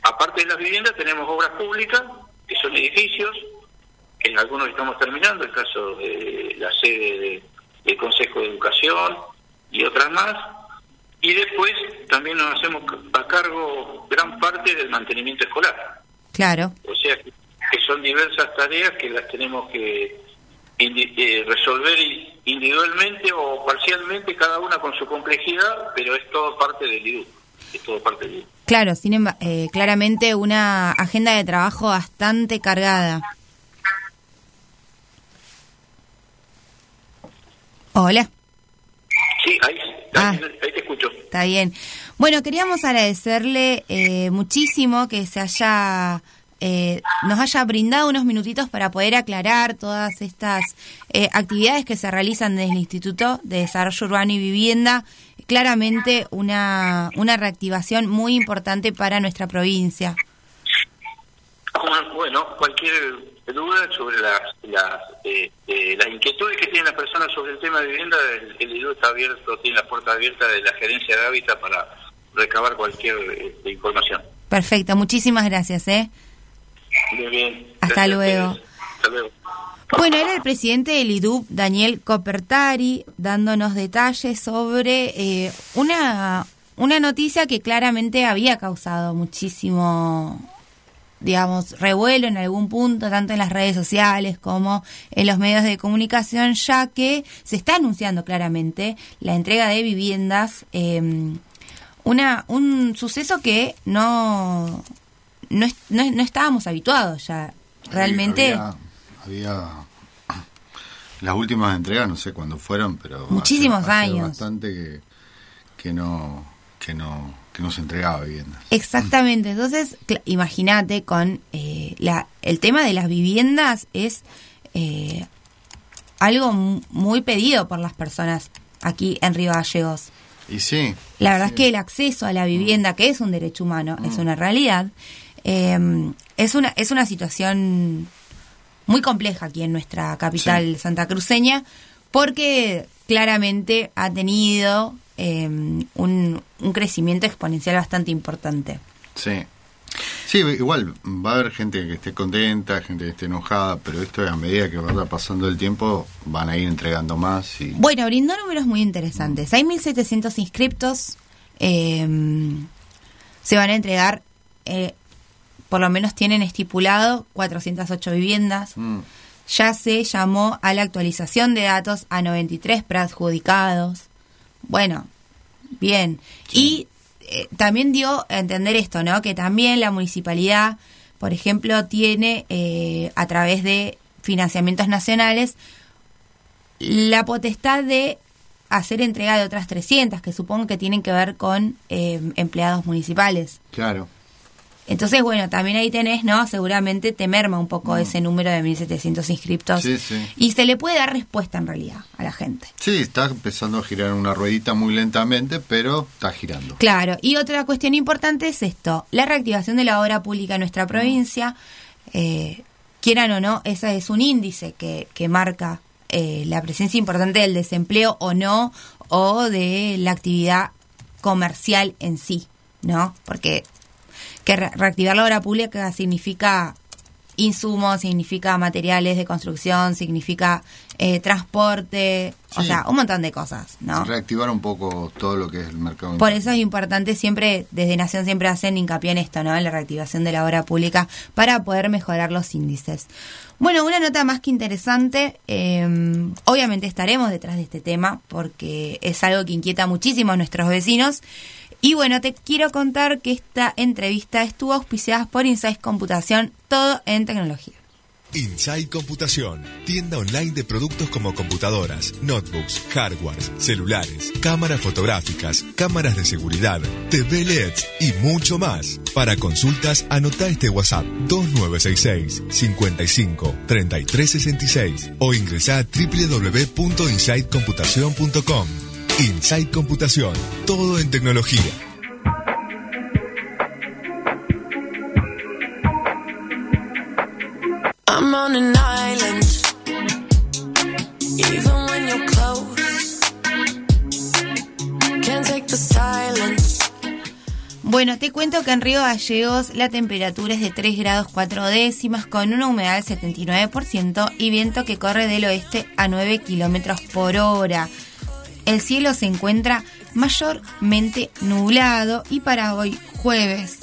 aparte de las viviendas tenemos obras públicas, que son edificios, que en algunos estamos terminando, el caso de la sede de- del Consejo de Educación y otras más, y después también nos hacemos a cargo gran parte del mantenimiento escolar, claro. o sea que son diversas tareas que las tenemos que eh, resolver individualmente o parcialmente, cada una con su complejidad, pero es todo parte del IDU, es todo parte del IDU. Claro, sin eh, claramente una agenda de trabajo bastante cargada. Hola, Sí, ahí, Ah. ahí, te escucho. está bien. Bueno, queríamos agradecerle eh, muchísimo que se haya eh, nos haya brindado unos minutitos para poder aclarar todas estas eh, actividades que se realizan desde el Instituto de Desarrollo Urbano y Vivienda. Claramente una, una reactivación muy importante para nuestra provincia. Bueno, cualquier duda sobre las las, eh, eh, las inquietudes que tienen las personas sobre el tema de vivienda, el, el IDU está abierto, tiene la puerta abierta de la gerencia de hábitat para recabar cualquier este, información. Perfecto, muchísimas gracias. ¿eh? Muy bien. Hasta luego. Hasta luego. Bueno, era el presidente del IDUB, Daniel Copertari, dándonos detalles sobre eh, una, una noticia que claramente había causado muchísimo, digamos, revuelo en algún punto, tanto en las redes sociales como en los medios de comunicación, ya que se está anunciando claramente la entrega de viviendas, eh, una, un suceso que no, no, no, no estábamos habituados ya. Realmente... Había, había- las últimas entregas, no sé cuándo fueron, pero hace- Muchísimos hace años. bastante que, que no que no que no se entregaba vivienda. Exactamente, entonces imagínate con eh, la, el tema de las viviendas es eh, algo mu- muy pedido por las personas aquí en Río Gallegos. Y sí, La verdad es que el acceso a la vivienda, que es un derecho humano, es una realidad, eh, es una es una situación muy compleja aquí en nuestra capital santacruceña, porque claramente ha tenido eh, un, un crecimiento exponencial bastante importante. sí. Sí, igual va a haber gente que esté contenta, gente que esté enojada, pero esto a medida que vaya pasando el tiempo van a ir entregando más y Bueno, brindó números muy interesantes. Hay 1.700 inscriptos. eh, se van a entregar eh, por lo menos tienen estipulado 408 viviendas. Mm. Ya se llamó a la actualización de datos a 93 preadjudicados. Bueno, bien. Y eh, también dio a entender esto, ¿no? Que también la municipalidad, por ejemplo, tiene eh, a través de financiamientos nacionales la potestad de hacer entrega de otras 300, que supongo que tienen que ver con eh, empleados municipales. Claro. Entonces, bueno, también ahí tenés, ¿no? Seguramente te merma un poco ese número de 1.700 inscriptos. Sí, sí. Y se le puede dar respuesta en realidad a la gente. Sí, está empezando a girar una ruedita muy lentamente, pero está girando. Claro, y otra cuestión importante es esto, la reactivación de la obra pública en nuestra provincia, eh, quieran o no, ese es un índice que, que marca eh, la presencia importante del desempleo o no, o de la actividad comercial en sí, ¿no? Porque que re- reactivar la obra pública significa insumos, significa materiales de construcción, significa eh, transporte, o sea, un montón de cosas, ¿no? Reactivar un poco todo lo que es el mercado. Por eso es importante siempre, desde Nación siempre hacen hincapié en esto, ¿no? En la reactivación de la obra pública para poder mejorar los índices. Bueno, una nota más que interesante, eh, obviamente estaremos detrás de este tema porque es algo que inquieta muchísimo a nuestros vecinos. Y bueno, te quiero contar que esta entrevista estuvo auspiciada por Insights Computación, todo en tecnología. Inside Computación, tienda online de productos como computadoras, notebooks, hardware, celulares, cámaras fotográficas, cámaras de seguridad, TV LEDs y mucho más. Para consultas, anota este WhatsApp 2966 55 3366 o ingresa a www.insidecomputación.com. Inside Computación, todo en tecnología. I'm on an island. Even when you're close, can't take the silence. Bueno, te cuento que en Río Gallegos la temperatura es de 3 grados 4 décimas con una humedad del 79% y viento que corre del oeste a 9 kilómetros por hora. El cielo se encuentra mayormente nublado y para hoy, jueves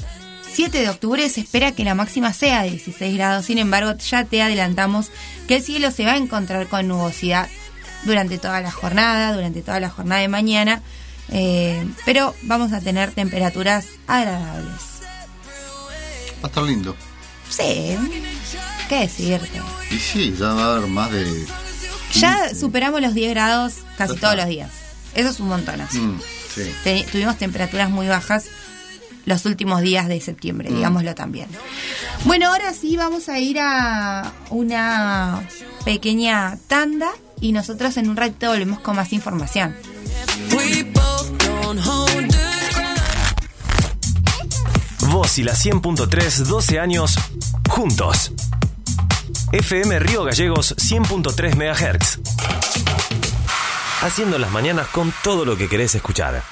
7 de octubre, se espera que la máxima sea de 16 grados. Sin embargo, ya te adelantamos que el cielo se va a encontrar con nubosidad durante toda la jornada, durante toda la jornada de mañana. Eh, pero vamos a tener temperaturas agradables. Va a estar lindo. Sí, ¿qué decirte? Y sí, ya va a haber más de. Ya superamos los 10 grados casi todos los días. Eso es un montón así. Mm, sí. Te- tuvimos temperaturas muy bajas los últimos días de septiembre, Mm. digámoslo también. Bueno, ahora sí vamos a ir a una pequeña tanda y nosotros en un ratito volvemos con más información. Vos y la 100.3, 12 años, juntos. FM Río Gallegos 100.3 MHz. Haciendo las mañanas con todo lo que querés escuchar.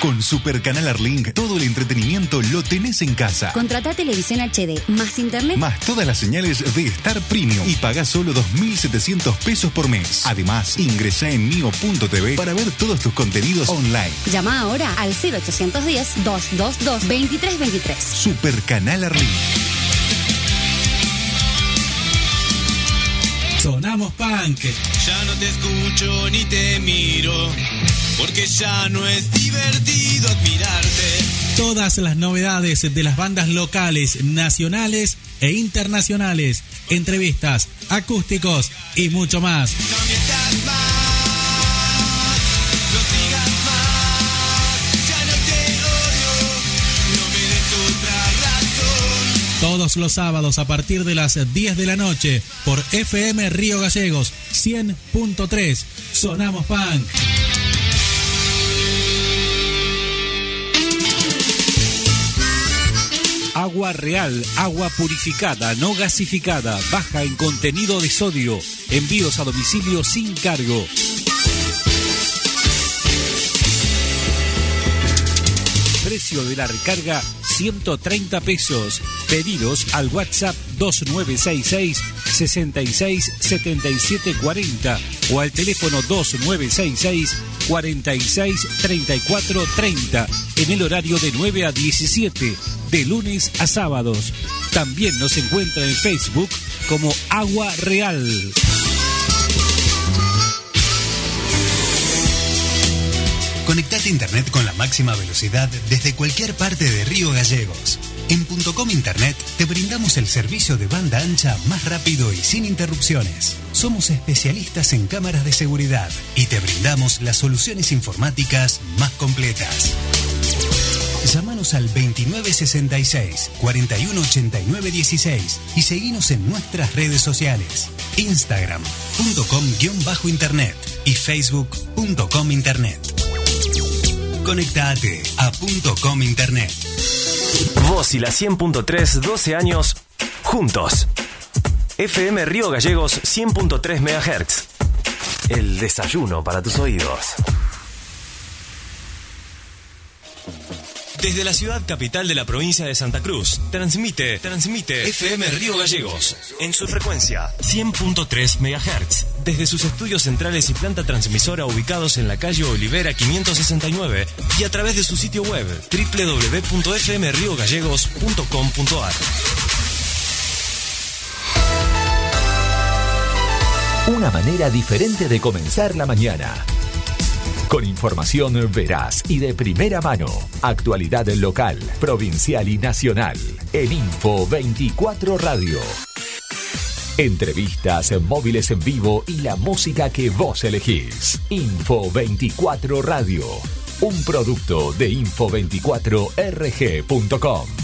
Con Super Canal Arlink, todo el entretenimiento lo tenés en casa. Contrata televisión HD más internet. Más todas las señales de Star Premium y pagá solo 2.700 pesos por mes. Además, ingresá en mio.tv para ver todos tus contenidos online. Llama ahora al 0810-222-2323. Super Canal Arlink. Punk. Ya no te escucho ni te miro, porque ya no es divertido admirarte. Todas las novedades de las bandas locales, nacionales e internacionales, entrevistas, acústicos y mucho más. No Todos los sábados a partir de las 10 de la noche por FM Río Gallegos 100.3 Sonamos Punk. Agua real, agua purificada, no gasificada, baja en contenido de sodio. Envíos a domicilio sin cargo. Precio de la recarga 130 pesos. Pedidos al WhatsApp 2966 66 77 40 o al teléfono 2966 46 34 30 en el horario de 9 a 17 de lunes a sábados. También nos encuentra en Facebook como Agua Real. Conectate a internet con la máxima velocidad desde cualquier parte de Río Gallegos. En .com Internet te brindamos el servicio de banda ancha más rápido y sin interrupciones. Somos especialistas en cámaras de seguridad y te brindamos las soluciones informáticas más completas. Llámanos al 2966 418916 y seguinos en nuestras redes sociales. Instagram.com-internet y Facebook.com Internet. Conectate a .com Internet. Vos y la 100.3, 12 años juntos. FM Río Gallegos 100.3 MHz. El desayuno para tus oídos. Desde la ciudad capital de la provincia de Santa Cruz, transmite, transmite FM Río Gallegos en su frecuencia 100.3 MHz. Desde sus estudios centrales y planta transmisora ubicados en la calle Olivera 569 y a través de su sitio web www.fmriogallegos.com.ar. Una manera diferente de comenzar la mañana. Con información veraz y de primera mano. Actualidad local, provincial y nacional. En Info 24 Radio. Entrevistas, móviles en vivo y la música que vos elegís. Info 24 Radio. Un producto de info24rg.com.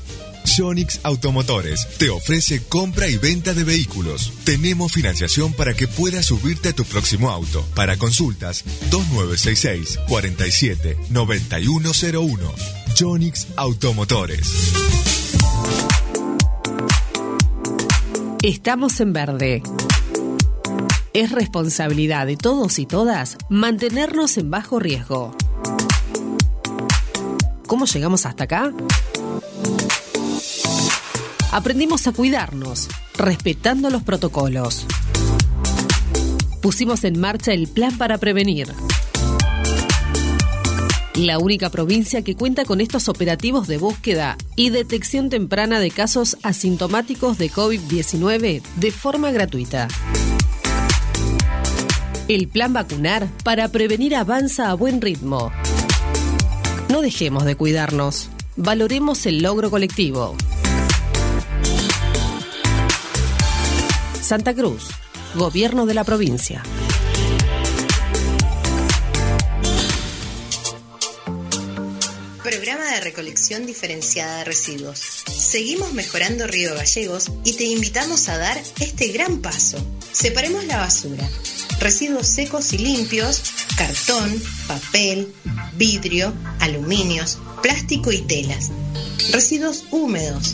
Jonix Automotores te ofrece compra y venta de vehículos. Tenemos financiación para que puedas subirte a tu próximo auto. Para consultas, 2966 47 9101. Jonix Automotores. Estamos en verde. Es responsabilidad de todos y todas mantenernos en bajo riesgo. ¿Cómo llegamos hasta acá? Aprendimos a cuidarnos, respetando los protocolos. Pusimos en marcha el plan para prevenir. La única provincia que cuenta con estos operativos de búsqueda y detección temprana de casos asintomáticos de COVID-19 de forma gratuita. El plan vacunar para prevenir avanza a buen ritmo. No dejemos de cuidarnos. Valoremos el logro colectivo. Santa Cruz, Gobierno de la provincia. Programa de recolección diferenciada de residuos. Seguimos mejorando Río Gallegos y te invitamos a dar este gran paso. Separemos la basura. Residuos secos y limpios, cartón, papel, vidrio, aluminios, plástico y telas. Residuos húmedos,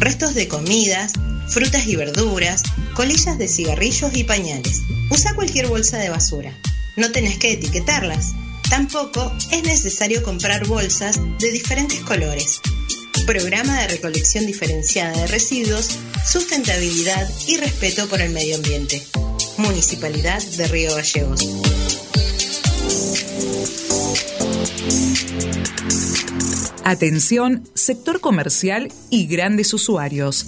restos de comidas, frutas y verduras, colillas de cigarrillos y pañales. Usa cualquier bolsa de basura. No tenés que etiquetarlas. Tampoco es necesario comprar bolsas de diferentes colores. Programa de recolección diferenciada de residuos, sustentabilidad y respeto por el medio ambiente. Municipalidad de Río Gallegos. Atención, sector comercial y grandes usuarios.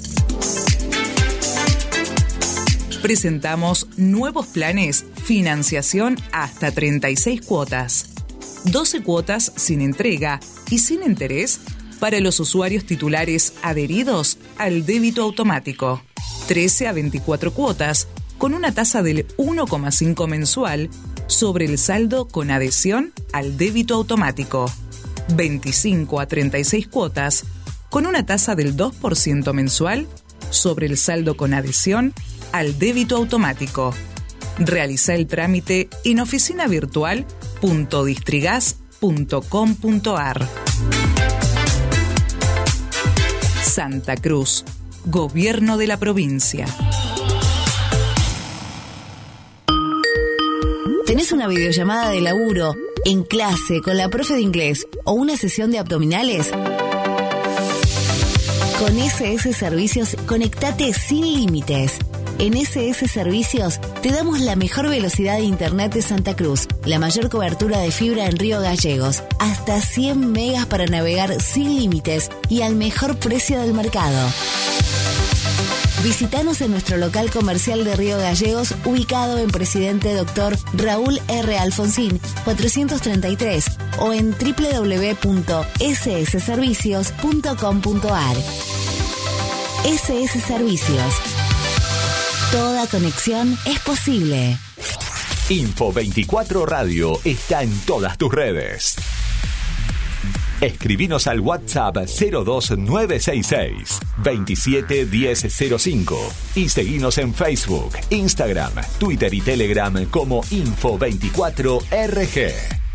Presentamos nuevos planes, financiación hasta 36 cuotas, 12 cuotas sin entrega y sin interés para los usuarios titulares adheridos al débito automático, 13 a 24 cuotas con una tasa del 1,5 mensual sobre el saldo con adhesión al débito automático. 25 a 36 cuotas con una tasa del 2% mensual sobre el saldo con adhesión al débito automático. Realiza el trámite en oficinavirtual.distrigas.com.ar. Santa Cruz, Gobierno de la Provincia. ¿Tenés una videollamada de laburo, en clase, con la profe de inglés o una sesión de abdominales? Con SS Servicios, conectate sin límites. En SS Servicios te damos la mejor velocidad de Internet de Santa Cruz, la mayor cobertura de fibra en Río Gallegos, hasta 100 megas para navegar sin límites y al mejor precio del mercado. Visítanos en nuestro local comercial de Río Gallegos, ubicado en Presidente Dr. Raúl R. Alfonsín, 433, o en www.ssservicios.com.ar. SS Servicios Toda conexión es posible. Info24 Radio está en todas tus redes. Escribinos al WhatsApp 02966 271005 y seguinos en Facebook, Instagram, Twitter y Telegram como Info24RG.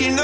you know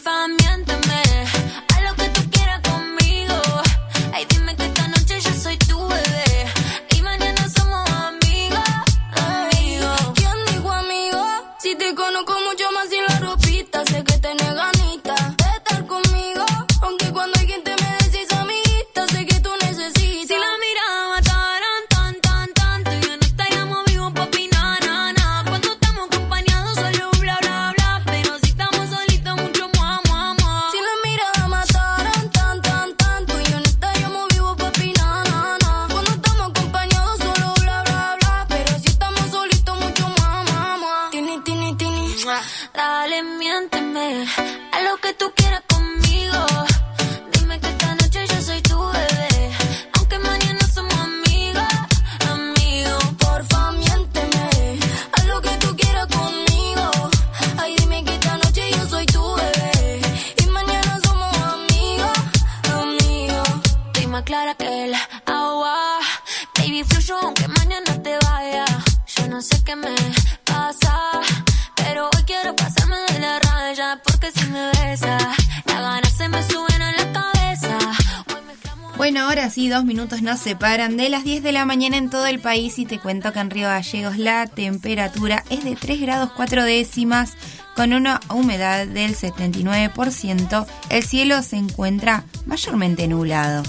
22 minutos nos separan de las 10 de la mañana en todo el país y te cuento que en Río Gallegos la temperatura es de 3 grados 4 décimas con una humedad del 79%. El cielo se encuentra mayormente nublado.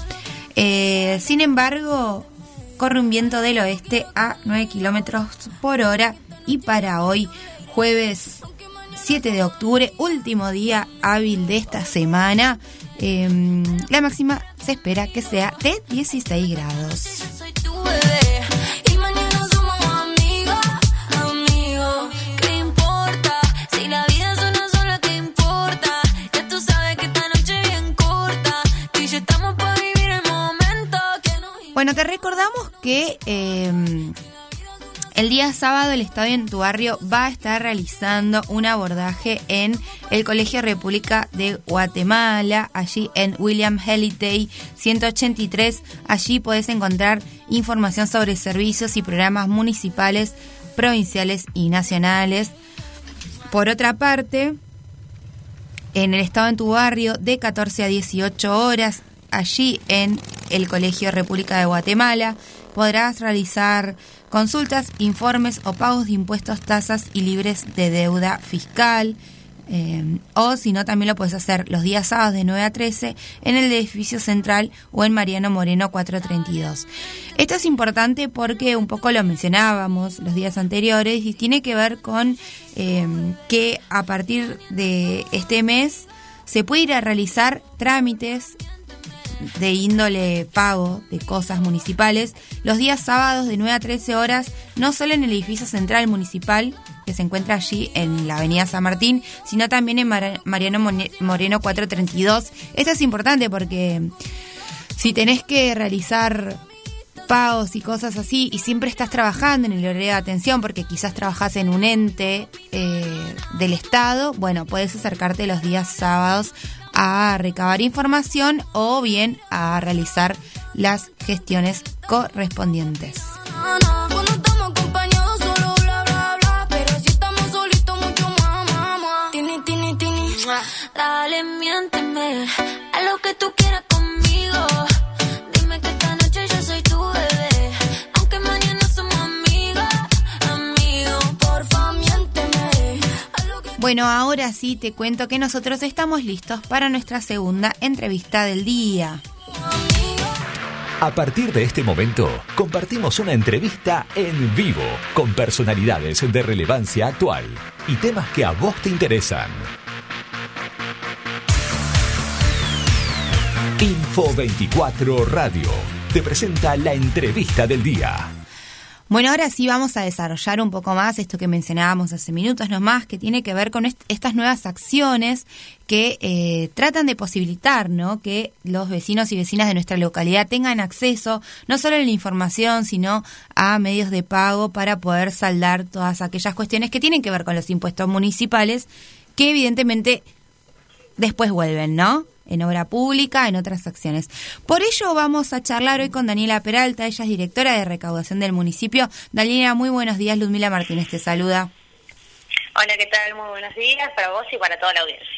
Eh, sin embargo, corre un viento del oeste a 9 kilómetros por hora y para hoy, jueves 7 de octubre, último día hábil de esta semana, eh, la máxima se espera que sea de 16 grados. Bueno, te recordamos que eh, el día sábado el Estadio en tu barrio va a estar realizando un abordaje en el Colegio República de Guatemala, allí en William Holiday 183. Allí puedes encontrar información sobre servicios y programas municipales, provinciales y nacionales. Por otra parte, en el estado en tu barrio de 14 a 18 horas, allí en el Colegio República de Guatemala, podrás realizar consultas, informes o pagos de impuestos, tasas y libres de deuda fiscal. Eh, o si no, también lo puedes hacer los días sábados de 9 a 13 en el edificio central o en Mariano Moreno 432. Esto es importante porque un poco lo mencionábamos los días anteriores y tiene que ver con eh, que a partir de este mes se puede ir a realizar trámites de índole pago de cosas municipales los días sábados de 9 a 13 horas, no solo en el edificio central municipal, que se encuentra allí en la avenida San Martín, sino también en Mar- Mariano Moreno 432. Esto es importante porque si tenés que realizar pagos y cosas así y siempre estás trabajando en el horario de atención porque quizás trabajas en un ente eh, del Estado, bueno, puedes acercarte los días sábados a recabar información o bien a realizar las gestiones correspondientes. Dale. Haz lo que tú quieras conmigo. Bueno, ahora sí te cuento que nosotros estamos listos para nuestra segunda entrevista del día. A partir de este momento, compartimos una entrevista en vivo con personalidades de relevancia actual y temas que a vos te interesan. Info 24 Radio te presenta la entrevista del día. Bueno, ahora sí vamos a desarrollar un poco más esto que mencionábamos hace minutos nomás, que tiene que ver con est- estas nuevas acciones que eh, tratan de posibilitar ¿no? que los vecinos y vecinas de nuestra localidad tengan acceso no solo a la información, sino a medios de pago para poder saldar todas aquellas cuestiones que tienen que ver con los impuestos municipales, que evidentemente después vuelven, ¿no? En obra pública, en otras acciones. Por ello vamos a charlar hoy con Daniela Peralta, ella es directora de recaudación del municipio. Daniela, muy buenos días, Ludmila Martínez te saluda. Hola, ¿qué tal? Muy buenos días para vos y para toda la audiencia.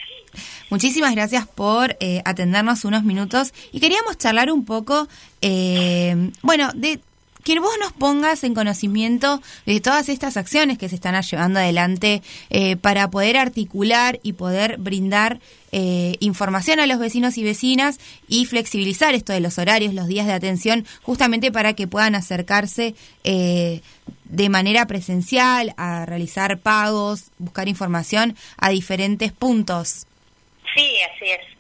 Muchísimas gracias por eh, atendernos unos minutos y queríamos charlar un poco, eh, bueno, de que vos nos pongas en conocimiento de todas estas acciones que se están llevando adelante eh, para poder articular y poder brindar eh, información a los vecinos y vecinas y flexibilizar esto de los horarios, los días de atención, justamente para que puedan acercarse eh, de manera presencial a realizar pagos, buscar información a diferentes puntos. Sí, así es.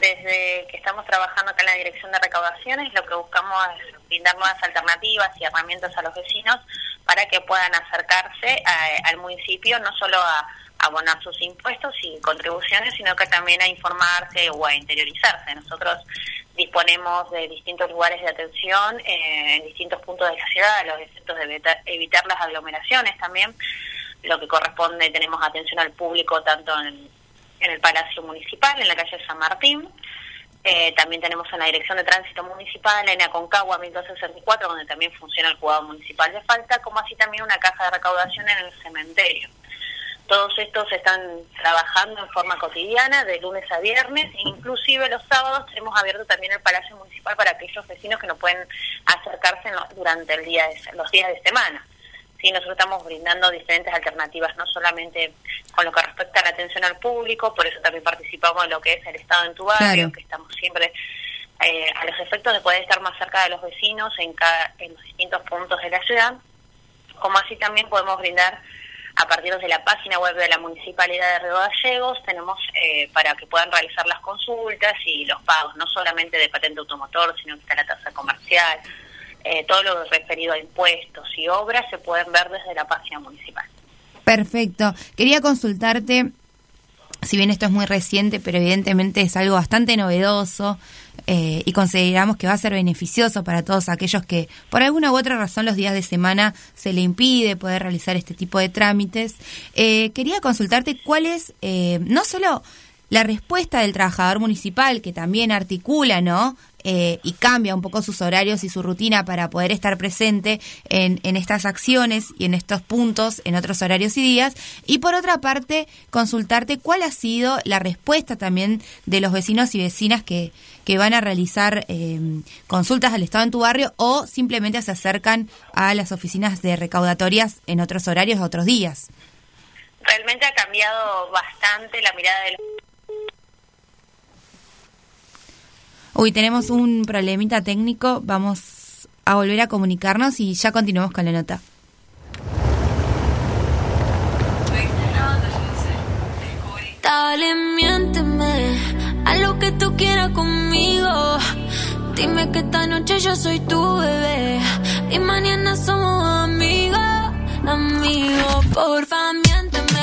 Desde que estamos trabajando acá en la Dirección de Recaudaciones, lo que buscamos es brindar nuevas alternativas y herramientas a los vecinos para que puedan acercarse a- al municipio, no solo a abonar sus impuestos y contribuciones, sino que también a informarse o a interiorizarse. Nosotros disponemos de distintos lugares de atención eh, en distintos puntos de la ciudad, los efectos de evita- evitar las aglomeraciones también. Lo que corresponde, tenemos atención al público tanto en, en el Palacio Municipal, en la calle San Martín, eh, también tenemos en la Dirección de Tránsito Municipal, en Aconcagua 1264, donde también funciona el juzgado municipal de falta, como así también una caja de recaudación en el cementerio. Todos estos están trabajando en forma cotidiana, de lunes a viernes, e inclusive los sábados tenemos abierto también el Palacio Municipal para aquellos vecinos que no pueden acercarse durante el día de- los días de semana. Sí, nosotros estamos brindando diferentes alternativas, no solamente con lo que respecta a la atención al público, por eso también participamos en lo que es el Estado en tu barrio, Claro. que estamos siempre eh, a los efectos de poder estar más cerca de los vecinos en, cada, en los distintos puntos de la ciudad, como así también podemos brindar a partir de la página web de la Municipalidad de Río Gallegos, tenemos eh, para que puedan realizar las consultas y los pagos, no solamente de patente automotor, sino que está la tasa comercial, eh, todo lo referido a impuestos y obras se pueden ver desde la página municipal. Perfecto. Quería consultarte, si bien esto es muy reciente, pero evidentemente es algo bastante novedoso eh, y consideramos que va a ser beneficioso para todos aquellos que por alguna u otra razón los días de semana se le impide poder realizar este tipo de trámites. Eh, quería consultarte cuál es eh, no solo la respuesta del trabajador municipal, que también articula, ¿no? Eh, y cambia un poco sus horarios y su rutina para poder estar presente en, en estas acciones y en estos puntos, en otros horarios y días. Y por otra parte, consultarte cuál ha sido la respuesta también de los vecinos y vecinas que, que van a realizar eh, consultas al Estado en tu barrio o simplemente se acercan a las oficinas de recaudatorias en otros horarios otros días. Realmente ha cambiado bastante la mirada de los Uy, tenemos un problemita técnico, vamos a volver a comunicarnos y ya continuamos con la nota. Dale, miénteme a lo que tú quieras conmigo. Dime que esta noche yo soy tu bebé y mañana somos amigos, amigos. Porfa, miénteme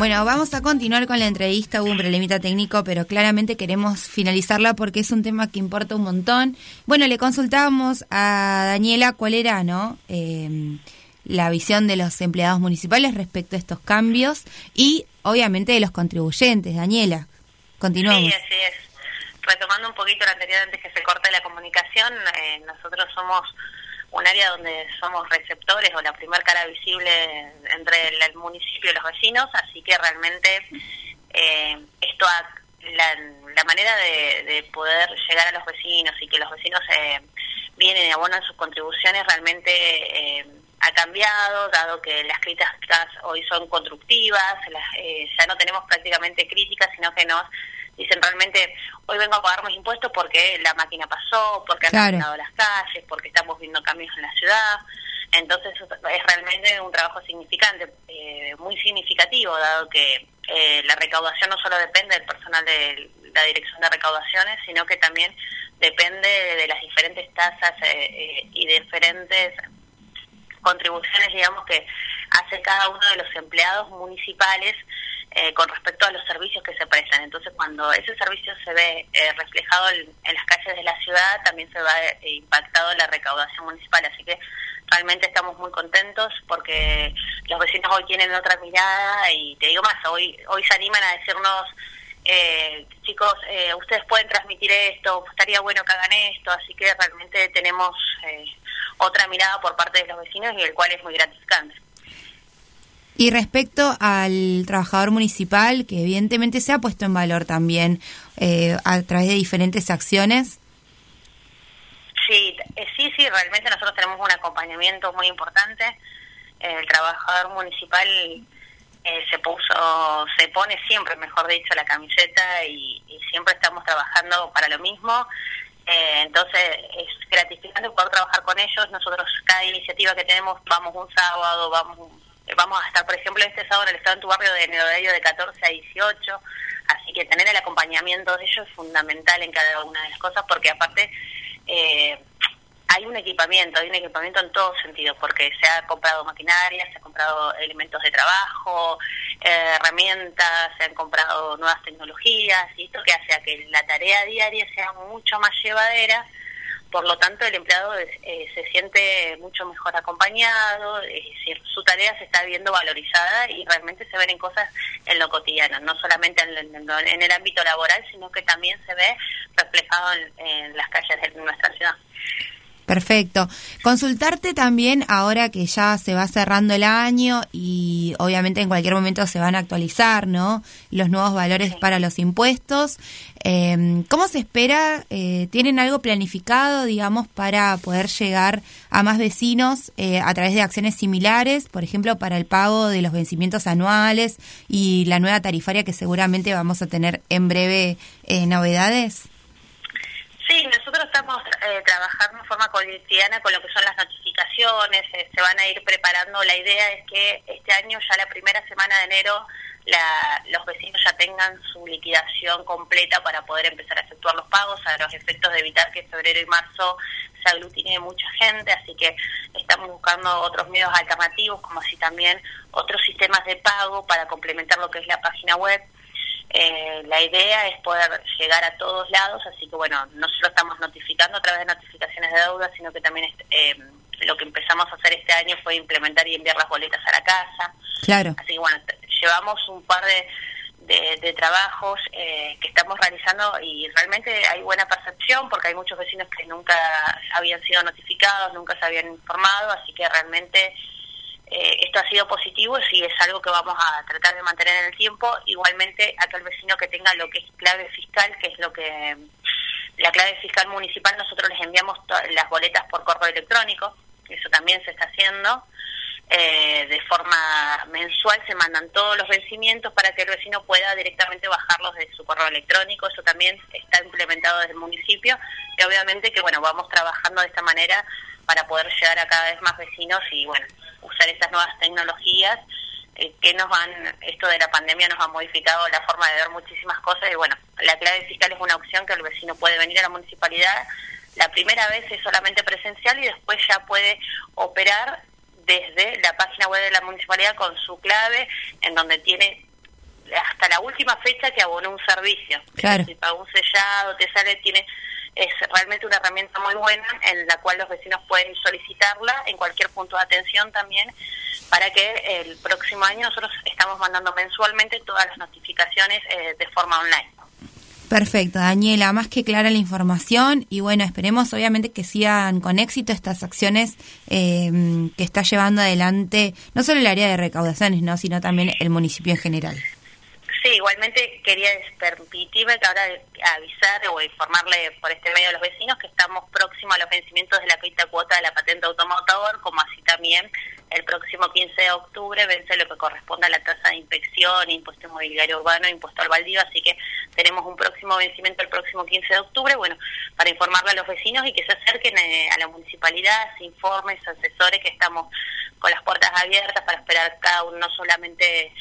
Bueno, vamos a continuar con la entrevista. Hubo un problemita técnico, pero claramente queremos finalizarla porque es un tema que importa un montón. Bueno, le consultábamos a Daniela cuál era, ¿no? Eh, la visión de los empleados municipales respecto a estos cambios y, obviamente, de los contribuyentes. Daniela, continuamos. Sí, así es. Retomando un poquito lo anterior antes que se corte la comunicación, eh, nosotros somos un área donde somos receptores o la primer cara visible entre el, municipio y los vecinos, así que realmente eh, esto la, la manera de, de poder llegar a los vecinos y que los vecinos eh, vienen y abonan sus contribuciones realmente eh, ha cambiado, dado que las críticas hoy son constructivas, las- eh, ya no tenemos prácticamente críticas, sino que nos dicen realmente, hoy vengo a pagar mis impuestos porque la máquina pasó, porque han Claro. cambiado las calles, porque estamos viendo cambios en la ciudad. Entonces es realmente un trabajo significante, eh, muy significativo, dado que eh, la recaudación no solo depende del personal de la Dirección de Recaudaciones, sino que también depende de las diferentes tasas eh, eh, y diferentes contribuciones, digamos, que hace cada uno de los empleados municipales eh, con respecto a los servicios que se prestan. Entonces, cuando ese servicio se ve eh, reflejado en, las calles de la ciudad, también se va eh, impactado la recaudación municipal. Así que realmente estamos muy contentos porque los vecinos hoy tienen otra mirada y te digo más, hoy hoy se animan a decirnos eh, chicos, eh, ustedes pueden transmitir esto, estaría bueno que hagan esto, así que realmente tenemos eh, otra mirada por parte de los vecinos y el cual es muy gratificante. Y respecto al trabajador municipal, que evidentemente se ha puesto en valor también eh, a través de diferentes acciones. Sí, eh, sí, sí, realmente nosotros tenemos un acompañamiento muy importante. El trabajador municipal eh, se puso, se pone siempre, mejor dicho, la camiseta y, siempre estamos trabajando para lo mismo. Eh, entonces es gratificante poder trabajar con ellos. Nosotros cada iniciativa que tenemos vamos un sábado, vamos un- vamos a estar, por ejemplo, este sábado en el estado en tu barrio de horario de 14 a 18. Así que tener el acompañamiento de ellos es fundamental en cada una de las cosas porque aparte eh, hay un equipamiento, hay un equipamiento en todos sentidos, porque se ha comprado maquinaria, se han comprado elementos de trabajo, eh, herramientas, se han comprado nuevas tecnologías, y esto que hace a que la tarea diaria sea mucho más llevadera, por lo tanto el empleado eh, se siente mucho mejor acompañado, es decir, su tarea se está viendo valorizada y realmente se ven en cosas en lo cotidiano, no solamente en, en- en el ámbito laboral, sino que también se ve reflejado en, en las calles de nuestra ciudad. Perfecto. Consultarte también ahora que ya se va cerrando el año y obviamente en cualquier momento se van a actualizar, ¿no? Los nuevos valores para los impuestos. Eh, ¿Cómo se espera? Eh, ¿Tienen algo planificado, digamos, para poder llegar a más vecinos eh, a través de acciones similares, por ejemplo, para el pago de los vencimientos anuales y la nueva tarifaria que seguramente vamos a tener en breve eh, novedades? Sí, nosotros estamos eh, trabajando en forma cotidiana con lo que son las notificaciones, eh, se van a ir preparando. La idea es que este año, ya la primera semana de enero, la- los vecinos ya tengan su liquidación completa para poder empezar a efectuar los pagos, a los efectos de evitar que febrero y marzo se aglutine mucha gente, así que estamos buscando otros medios alternativos, como así también otros sistemas de pago para complementar lo que es la página web. Eh, la idea es poder llegar a todos lados, así que bueno, no solo estamos notificando a través de notificaciones de deuda, sino que también eh, lo que empezamos a hacer este año fue implementar y enviar las boletas a la casa. Claro. Así que bueno, llevamos un par de, de, trabajos eh, que estamos realizando y realmente hay buena percepción porque hay muchos vecinos que nunca habían sido notificados, nunca se habían informado, así que realmente eh, esto ha sido positivo y es algo que vamos a tratar de mantener en el tiempo. Igualmente, aquel vecino que tenga lo que es clave fiscal, que es lo que la clave fiscal municipal, nosotros les enviamos las boletas por correo electrónico, eso también se está haciendo. Eh, de forma mensual se mandan todos los vencimientos para que el vecino pueda directamente bajarlos de su correo electrónico. Eso también está implementado desde el municipio y obviamente que bueno vamos trabajando de esta manera para poder llegar a cada vez más vecinos y bueno usar estas nuevas tecnologías eh, que nos han esto de la pandemia nos ha modificado la forma de ver muchísimas cosas y bueno la clave fiscal es una opción que el vecino puede venir a la municipalidad la primera vez es solamente presencial y después ya puede operar desde la página web de la municipalidad con su clave en donde tiene hasta la última fecha que abonó un servicio Claro. si pagó un sellado te sale tiene es realmente una herramienta muy buena en la cual los vecinos pueden solicitarla en cualquier punto de atención también para que el próximo año nosotros estamos mandando mensualmente todas las notificaciones eh, de forma online. Perfecto, Daniela, más que clara la información y bueno, esperemos obviamente que sigan con éxito estas acciones eh, que está llevando adelante no solo el área de recaudaciones, no, sino también el municipio en general. Sí, igualmente quería permitirme que ahora avisar o informarle por este medio a los vecinos que estamos próximos a los vencimientos de la quinta cuota de la patente automotor, como así también el próximo 15 de octubre vence lo que corresponde a la tasa de inspección, impuesto inmobiliario urbano, impuesto al baldío, así que tenemos un próximo vencimiento el próximo 15 de octubre, bueno, para informarle a los vecinos y que se acerquen eh, a la municipalidad, se informen, se asesore, que estamos con las puertas abiertas para esperar cada uno no solamente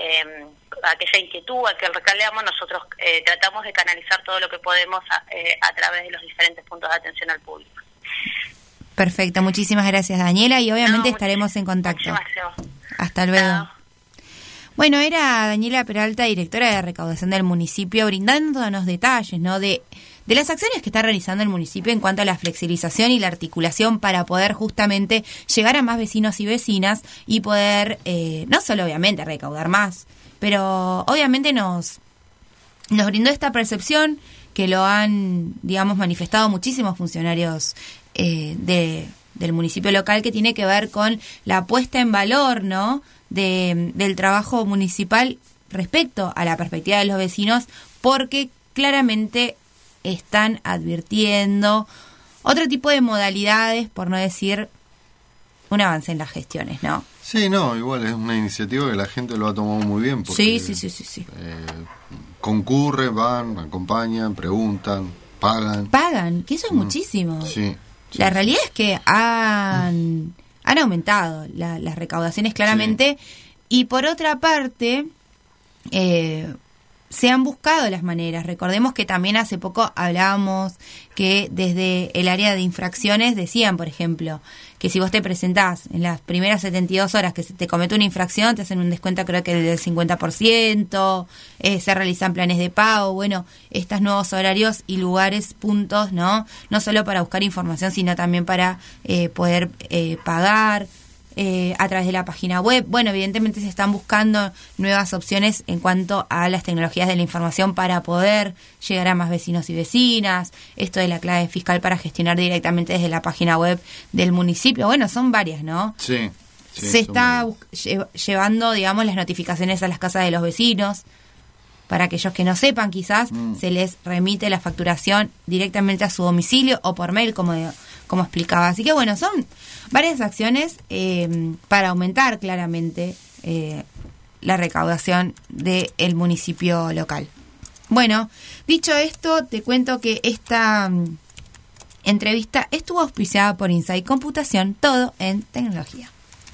eh, aquella inquietud, aquel reclamo, nosotros eh, tratamos de canalizar todo lo que podemos a, eh, a través de los diferentes puntos de atención al público. Perfecto, muchísimas gracias Daniela y obviamente estaremos en contacto. Hasta luego. Bueno, era Daniela Peralta, directora de recaudación del municipio, brindándonos detalles, ¿no? De, de las acciones que está realizando el municipio en cuanto a la flexibilización y la articulación para poder justamente llegar a más vecinos y vecinas y poder, eh, no solo obviamente recaudar más, pero obviamente nos, nos brindó esta percepción que lo han, digamos, manifestado muchísimos funcionarios eh, de, del municipio local que tiene que ver con la puesta en valor, ¿no? De, del trabajo municipal respecto a la perspectiva de los vecinos, porque claramente están advirtiendo otro tipo de modalidades, por no decir un avance en las gestiones, ¿no? Sí, no, igual es una iniciativa que la gente lo ha tomado muy bien. Porque, Sí, sí, sí, sí, sí. eh, concurren, van, acompañan, preguntan, pagan. Pagan, que eso es muchísimo. Sí. La realidad es que han, han aumentado la- las recaudaciones claramente y por otra parte eh, se han buscado las maneras. Recordemos que también hace poco hablábamos que desde el área de infracciones decían, por ejemplo, que si vos te presentás en las primeras 72 horas que se te comete una infracción, te hacen un descuento creo que del 50%, eh, se realizan planes de pago, bueno, estos nuevos horarios y lugares, puntos, ¿no? No solo para buscar información, sino también para eh, poder eh, pagar eh, a través de la página web. Bueno, evidentemente se están buscando nuevas opciones en cuanto a las tecnologías de la información para poder llegar a más vecinos y vecinas. Esto de la clave fiscal para gestionar directamente desde la página web del municipio. Bueno, son varias, ¿no? Sí. sí, se está llevando, digamos, las notificaciones a las casas de los vecinos. Para aquellos que no sepan, quizás Mm. se les remite la facturación directamente a su domicilio o por mail, como, como explicaba. Así que bueno, son varias acciones eh, para aumentar claramente eh, la recaudación del municipio local. Bueno, dicho esto, te cuento que esta mm, entrevista estuvo auspiciada por Insight Computación, todo en tecnología.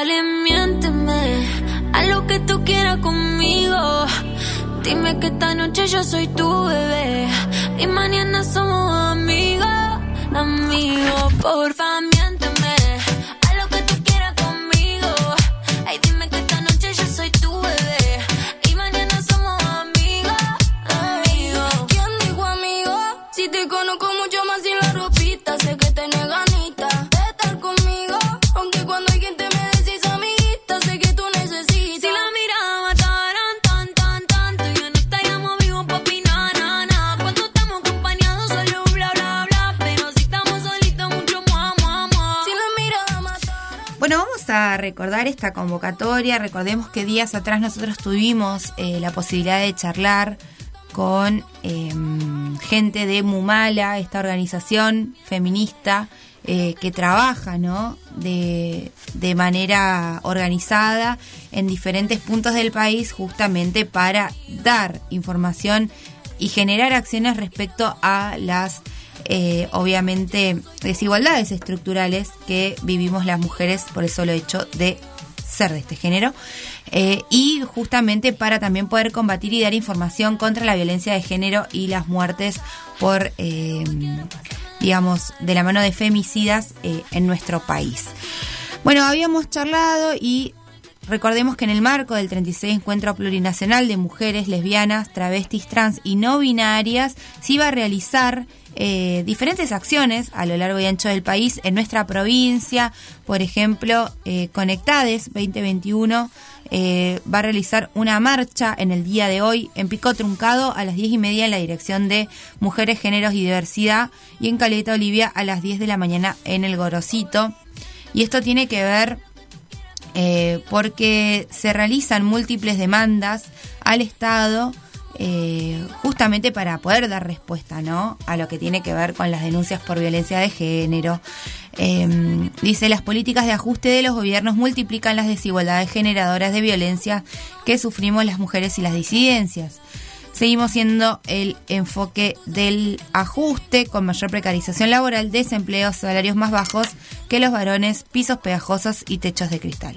Dale, miénteme a lo que tú quieras conmigo. Dime que esta noche yo soy tu bebé y mañana somos amigos, amigos. Porfa, miénteme a recordar esta convocatoria. Recordemos que días atrás nosotros tuvimos eh, la posibilidad de charlar con eh, gente de Mumala, esta organización feminista eh, que trabaja ¿no? de, de manera organizada en diferentes puntos del país justamente para dar información y generar acciones respecto a las eh, obviamente desigualdades estructurales que vivimos las mujeres por el solo hecho de ser de este género eh, y justamente para también poder combatir y dar información contra la violencia de género y las muertes por eh, digamos de la mano de femicidas en nuestro país. Bueno habíamos charlado y Recordemos que en el marco del 36 Encuentro Plurinacional de Mujeres Lesbianas, Travestis, Trans y No Binarias, se iba a realizar eh, diferentes acciones a lo largo y ancho del país en nuestra provincia. Por ejemplo, eh, Conectades 2021 eh, va a realizar una marcha en el día de hoy en Pico Truncado a las 10 y media en la dirección de Mujeres, Géneros y Diversidad y en Caleta Olivia a las 10 de la mañana en el Gorosito. Y esto tiene que ver eh, porque se realizan múltiples demandas al Estado eh, justamente para poder dar respuesta ¿no? a lo que tiene que ver con las denuncias por violencia de género. Eh, dice, las políticas de ajuste de los gobiernos multiplican las desigualdades generadoras de violencia que sufrimos las mujeres y las disidencias. Seguimos siendo el enfoque del ajuste con mayor precarización laboral, desempleo, salarios más bajos que los varones, pisos pegajosos y techos de cristal.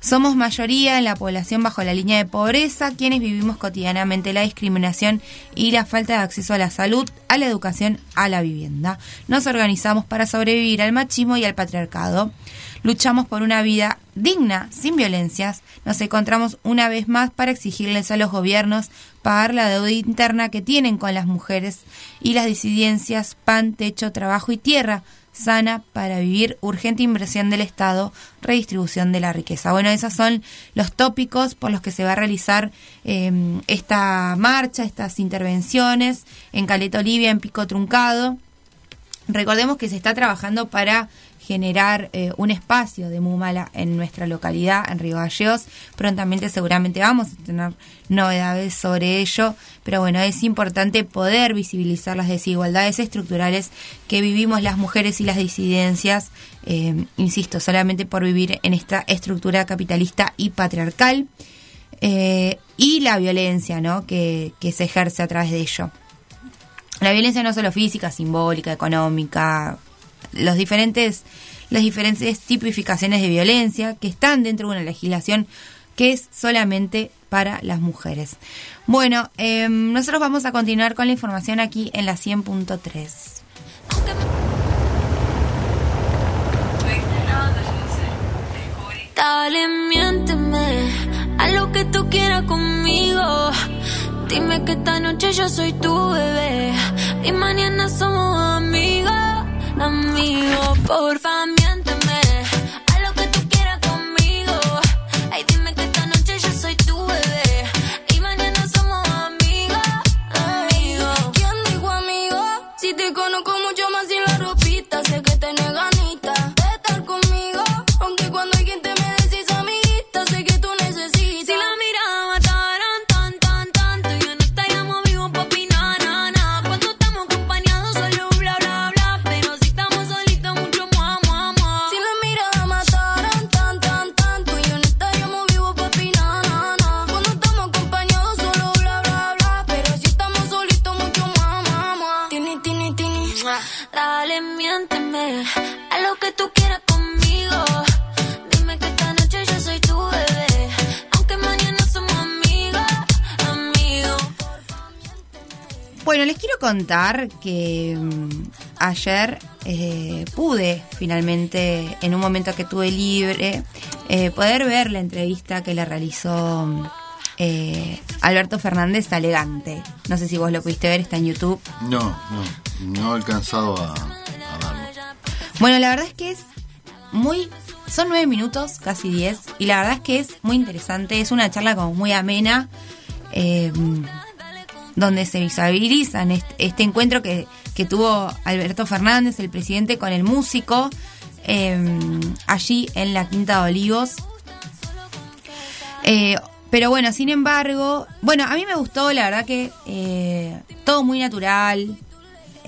Somos mayoría en la población bajo la línea de pobreza, quienes vivimos cotidianamente la discriminación y la falta de acceso a la salud, a la educación, a la vivienda. Nos organizamos para sobrevivir al machismo y al patriarcado. Luchamos por una vida digna, sin violencias. Nos encontramos una vez más para exigirles a los gobiernos pagar la deuda interna que tienen con las mujeres y las disidencias, pan, techo, trabajo y tierra sana para vivir, urgente inversión del Estado, redistribución de la riqueza. Bueno, esos son los tópicos por los que se va a realizar eh, esta marcha, estas intervenciones en Caleta Olivia, en Pico Truncado. Recordemos que se está trabajando para generar eh, un espacio de Mumala en nuestra localidad, en Río Gallegos. Prontamente seguramente vamos a tener novedades sobre ello, pero bueno, es importante poder visibilizar las desigualdades estructurales que vivimos las mujeres y las disidencias, eh, insisto, solamente por vivir en esta estructura capitalista y patriarcal, eh, y la violencia ¿no? que se ejerce a través de ello. La violencia no solo física, simbólica, económica, los diferentes, las diferentes tipificaciones de violencia que están dentro de una legislación que es solamente para las mujeres. Bueno, eh, nosotros vamos a continuar con la información aquí en la 100.3. Dale, miénteme a lo que tú quieras conmigo. Dime que esta noche yo soy tu bebé y mañana somos amigos, amigos. Porfa, miénteme Bueno, les quiero contar que mm, ayer eh, pude finalmente, en un momento que tuve libre, eh, poder ver la entrevista que le realizó mm, eh, Alberto Fernández a Elegante. No sé si vos lo pudiste ver, está en YouTube. No, no, no he alcanzado a, a verlo. Bueno, la verdad es que es muy... Son nueve minutos, casi diez, y la verdad es que es muy interesante, es una charla como muy amena, eh, donde se visibilizan este, este encuentro que, que tuvo Alberto Fernández, el presidente, con el músico, eh, allí en la Quinta de Olivos. Eh, pero bueno, sin embargo, bueno, a mí me gustó, la verdad que eh, todo muy natural,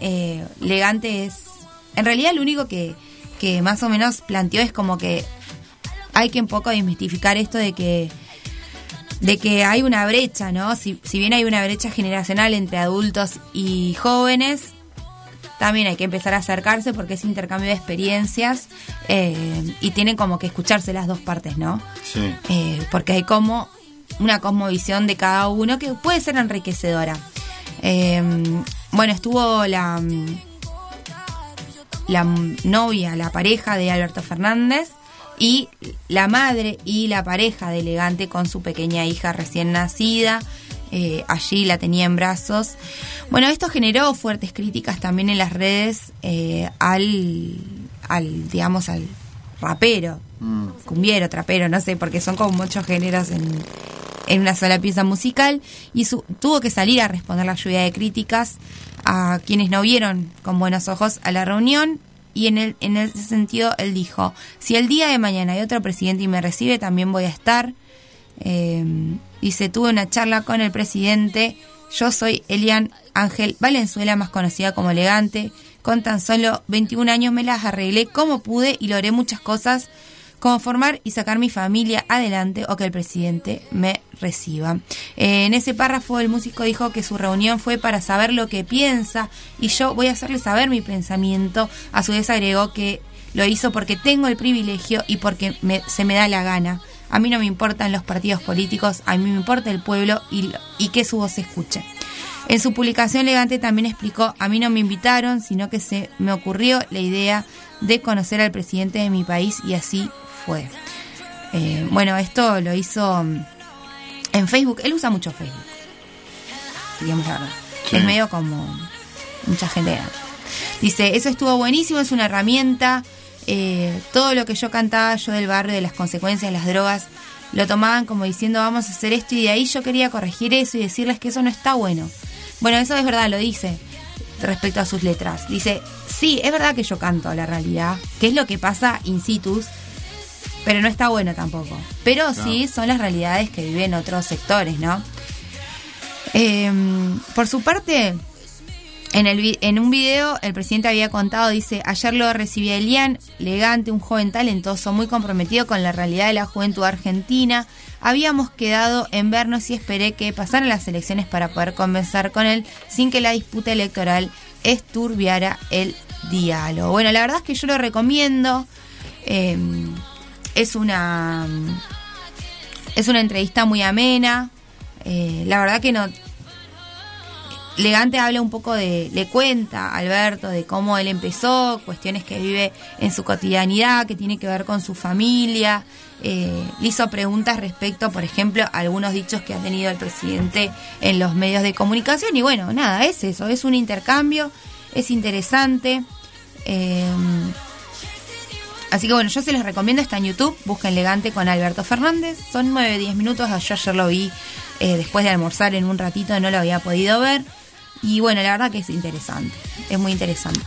eh, elegante es... En realidad lo único que, que más o menos planteó es como que hay que un poco desmistificar esto de que de que hay una brecha, ¿no? Si, si bien hay una brecha generacional entre adultos y jóvenes, también hay que empezar a acercarse porque es intercambio de experiencias eh, y tienen como que escucharse las dos partes, ¿no? Sí. Eh, porque hay como una cosmovisión de cada uno que puede ser enriquecedora. Eh, bueno, estuvo la, la novia, la pareja de Alberto Fernández y la madre y la pareja de Elegante con su pequeña hija recién nacida. Eh, allí la tenía en brazos. Bueno, esto generó fuertes críticas también en las redes eh, al, al, digamos, al rapero, Mm. cumbiero, trapero, no sé, porque son como muchos géneros en, en una sola pieza musical. Y su- tuvo que salir a responder la lluvia de críticas a quienes no vieron con buenos ojos a la reunión. Y en, el, en ese sentido él dijo, si el día de mañana hay otro presidente y me recibe, también voy a estar. Eh, dice, tuve una charla con el presidente. Yo soy Elian Ángel Valenzuela, más conocida como Elegante. Con tan solo 21 años me las arreglé como pude y logré muchas cosas, como formar y sacar mi familia adelante o que el presidente me reciba. Eh, en ese párrafo el músico dijo que su reunión fue para saber lo que piensa y yo voy a hacerle saber mi pensamiento. A su vez agregó que lo hizo porque tengo el privilegio y porque me- se me da la gana. A mí no me importan los partidos políticos, a mí me importa el pueblo y, y que su voz se escuche. En su publicación elegante también explicó, a mí no me invitaron, sino que se me ocurrió la idea de conocer al presidente de mi país y así Eh, bueno, esto lo hizo mm, en Facebook, él usa mucho Facebook, digamos la verdad. Sí. Es medio como mucha gente. Dice, eso estuvo buenísimo, es una herramienta. eh, todo lo que yo cantaba yo del barrio, de las consecuencias de las drogas, lo tomaban como diciendo vamos a hacer esto y de ahí yo quería corregir eso y decirles que eso no está bueno. Bueno, eso es verdad, lo dice respecto a sus letras. Dice, sí, es verdad que yo canto la realidad, que es lo que pasa in situ, pero no está bueno tampoco. Pero sí son las realidades que viven otros sectores, ¿no? Eh, por su parte, en, el, en un video el presidente había contado, dice, ayer lo recibí a Elian, elegante, un joven talentoso, muy comprometido con la realidad de la juventud argentina. Habíamos quedado en vernos y esperé que pasaran las elecciones para poder conversar con él sin que la disputa electoral esturbiara el diálogo. Bueno, la verdad es que yo lo recomiendo. Eh, es una es una entrevista muy amena. Eh, la verdad que no. Legante habla un poco de. Le cuenta a Alberto de cómo él empezó, cuestiones que vive en su cotidianidad, que tiene que ver con su familia. Eh, le hizo preguntas respecto, por ejemplo, a algunos dichos que ha tenido el presidente en los medios de comunicación. Y bueno, nada, es eso, es un intercambio, es interesante. Eh, Así que bueno, yo se los recomiendo, está en YouTube, busquen Elegante con Alberto Fernández, son 9-10 minutos, yo ayer lo vi eh, después de almorzar en un ratito, no lo había podido ver, y bueno, la verdad que es interesante, es muy interesante.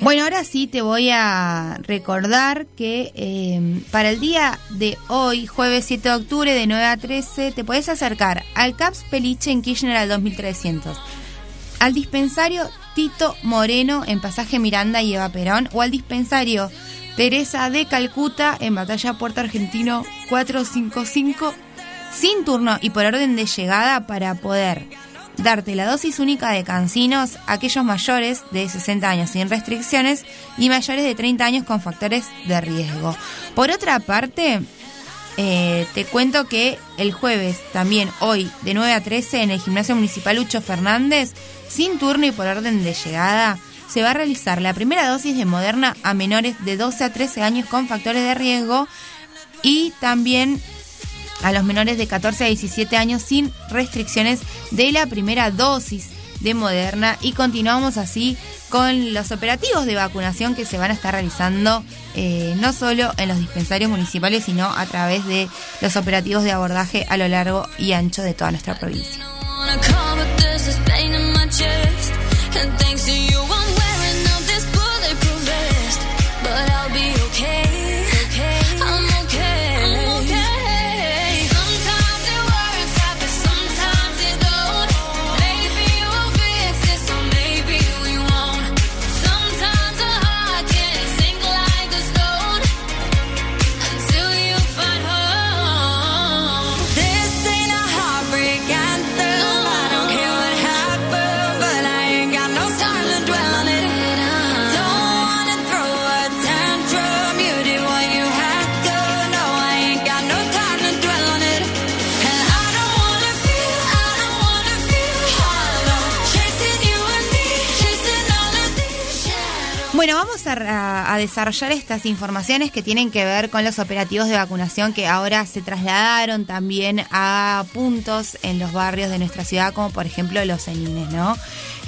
Bueno, ahora sí te voy a recordar que eh, para el día de hoy, jueves 7 de octubre de 9 a 13, te puedes acercar al CAPS Peliche en Kirchner al 2300, al dispensario Tito Moreno en Pasaje Miranda y Eva Perón o al dispensario Teresa de Calcuta en Batalla Puerto Argentino 455 sin turno y por orden de llegada para poder darte la dosis única de cancinos a aquellos mayores de 60 años sin restricciones y mayores de 30 años con factores de riesgo. Por otra parte, eh, te cuento que el jueves, también hoy, de 9 a 13, en el Gimnasio Municipal Lucho Fernández, sin turno y por orden de llegada, se va a realizar la primera dosis de Moderna a menores de 12 a 13 años con factores de riesgo y también a los menores de 14 a 17 años sin restricciones de la primera dosis de Moderna y continuamos así con los operativos de vacunación que se van a estar realizando eh, no solo en los dispensarios municipales sino a través de los operativos de abordaje a lo largo y ancho de toda nuestra provincia. Wanna call, but there's this pain in my chest. And thanks to you, I'm wearing out this bulletproof vest. But I'll be okay. Vamos a, a- a desarrollar estas informaciones que tienen que ver con los operativos de vacunación que ahora se trasladaron también a puntos en los barrios de nuestra ciudad, como por ejemplo los Cenines, ¿no?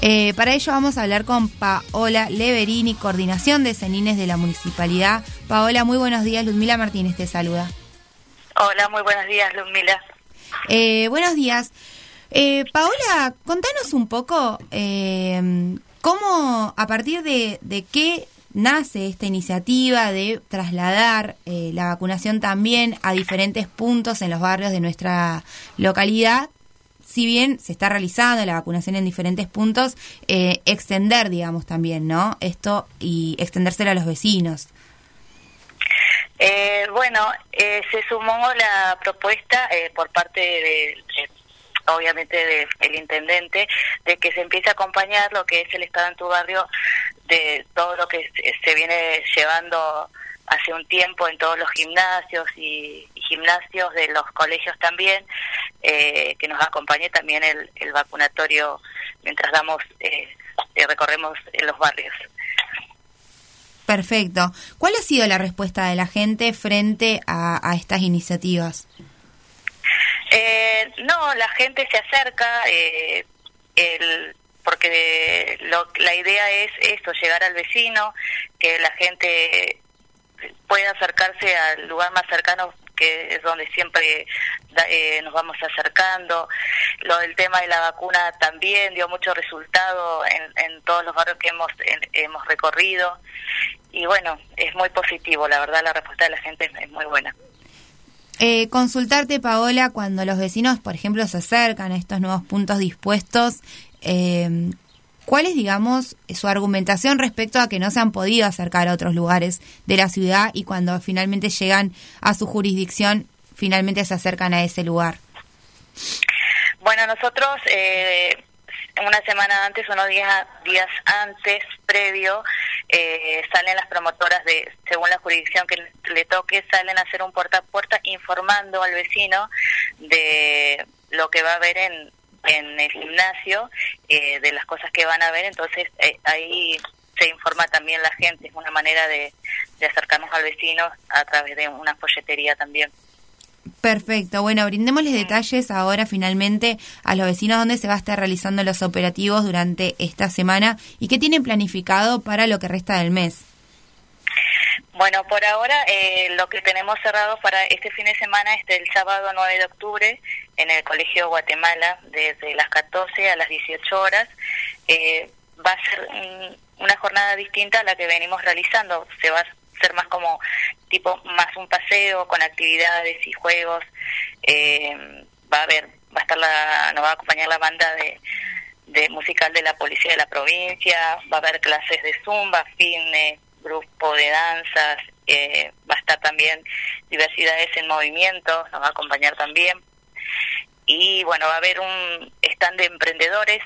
Eh, para ello vamos a hablar con Paola Leverini, coordinación de Cenines de la municipalidad. Paola, muy buenos días. Ludmila Martínez te saluda. Hola, muy buenos días, Ludmila. Eh, buenos días. Eh, Paola, contanos un poco eh, cómo, a partir de, de qué nace esta iniciativa de trasladar eh, la vacunación también a diferentes puntos en los barrios de nuestra localidad. Si bien se está realizando la vacunación en diferentes puntos, eh, extender, digamos, también, ¿no? Esto y extendérselo a los vecinos. Eh, bueno, eh, se sumó la propuesta eh, por parte de, de- obviamente del intendente de que se empiece a acompañar lo que es el estado en tu barrio de todo lo que se, viene llevando hace un tiempo en todos los gimnasios y, gimnasios de los colegios también, eh, que nos acompañe también el, el vacunatorio mientras damos, eh, eh, recorremos en los barrios. Perfecto. ¿Cuál ha sido la respuesta de la gente frente a, a estas iniciativas? Eh, no, la gente se acerca, eh, el, porque lo- la idea es esto, llegar al vecino, que la gente pueda acercarse al lugar más cercano que es donde siempre eh, nos vamos acercando. Lo del tema de la vacuna también dio mucho resultado en, en todos los barrios que hemos en- hemos recorrido y bueno, es muy positivo, la verdad la respuesta de la gente es muy buena. Eh, consultarte, Paola, cuando los vecinos, por ejemplo, se acercan a estos nuevos puntos dispuestos, eh, ¿cuál es, digamos, su argumentación respecto a que no se han podido acercar a otros lugares de la ciudad y cuando finalmente llegan a su jurisdicción, finalmente se acercan a ese lugar? Bueno, nosotros eh, una semana antes, unos días, días antes, previo, eh, salen las promotoras de, según la jurisdicción que le toque, salen a hacer un puerta a puerta informando al vecino de lo que va a haber en, en el gimnasio, eh, de las cosas que van a ver, entonces eh, ahí se informa también la gente, es una manera de, de acercarnos al vecino a través de una folletería también. Perfecto. Bueno, brindémosles detalles ahora finalmente a los vecinos dónde se va a estar realizando los operativos durante esta semana y qué tienen planificado para lo que resta del mes. Bueno, por ahora eh, lo que tenemos cerrado para este fin de semana es del sábado 9 de octubre en el Colegio Guatemala desde las 14 a las 18 horas. Eh, va a ser mm, una jornada distinta a la que venimos realizando. Se va a ser más como tipo más un paseo con actividades y juegos. Eh, va a haber, va a estar la, nos va a acompañar la banda de de musical de la policía de la provincia, va a haber clases de zumba, fitness, grupo de danzas, eh, va a estar también diversidades en movimiento, nos va a acompañar también. Y bueno, va a haber un stand de emprendedores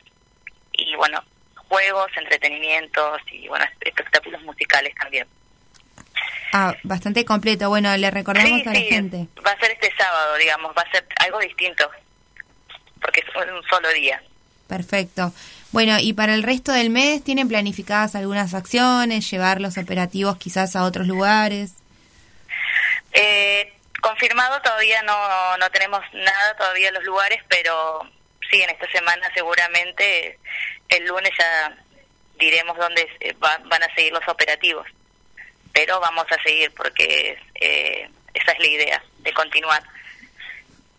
y bueno, juegos, entretenimientos y bueno, espectáculos musicales también. Ah, bastante completo. Bueno, le recordamos Sí, a la sí, gente. Va a ser este sábado, digamos, va a ser algo distinto, porque es un solo día. Perfecto. Bueno, y para el resto del mes, ¿tienen planificadas algunas acciones, llevar los operativos quizás a otros lugares? Eh, confirmado todavía no, no tenemos nada todavía los lugares, pero sí, en esta semana seguramente el lunes ya diremos dónde eh, va- van a seguir los operativos. Pero vamos a seguir porque eh, esa es la idea, de continuar.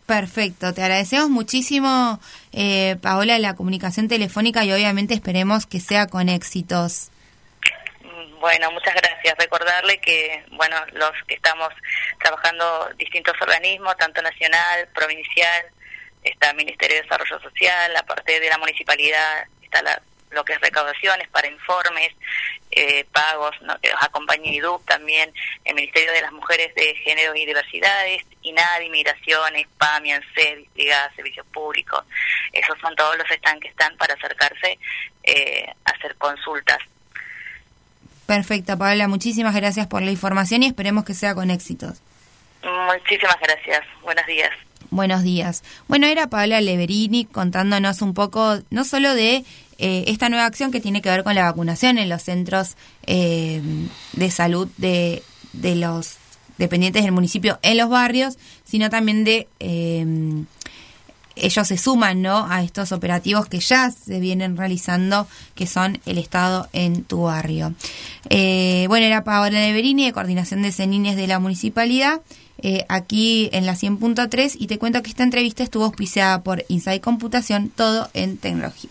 Perfecto, te agradecemos muchísimo, eh, Paola, la comunicación telefónica y obviamente esperemos que sea con éxitos. Bueno, muchas gracias. Recordarle que, bueno, los que estamos trabajando distintos organismos, tanto nacional, provincial, está el Ministerio de Desarrollo Social, aparte de la municipalidad, está la- lo que es recaudaciones para informes, eh, pagos, ¿no? que nos acompaña IDUC también, el Ministerio de las Mujeres de Género y Diversidades, INADI, Migraciones, PAMI, ANSED, Liga Servicios Públicos. Esos son todos los stands que están para acercarse eh, a hacer consultas. Perfecto, Paola, muchísimas gracias por la información y esperemos que sea con éxitos. Muchísimas gracias. Buenos días. Buenos días. Bueno, era Paola Leverini contándonos un poco, no solo de eh, esta nueva acción que tiene que ver con la vacunación en los centros eh, de salud de, de los dependientes del municipio en los barrios, sino también de eh, ellos se suman ¿no? a estos operativos que ya se vienen realizando, que son el Estado en tu barrio. Eh, bueno, era Paola Neverini de Coordinación de Cenines de la Municipalidad, eh, aquí en la 100.3, y te cuento que esta entrevista estuvo auspiciada por Inside Computación, todo en tecnología.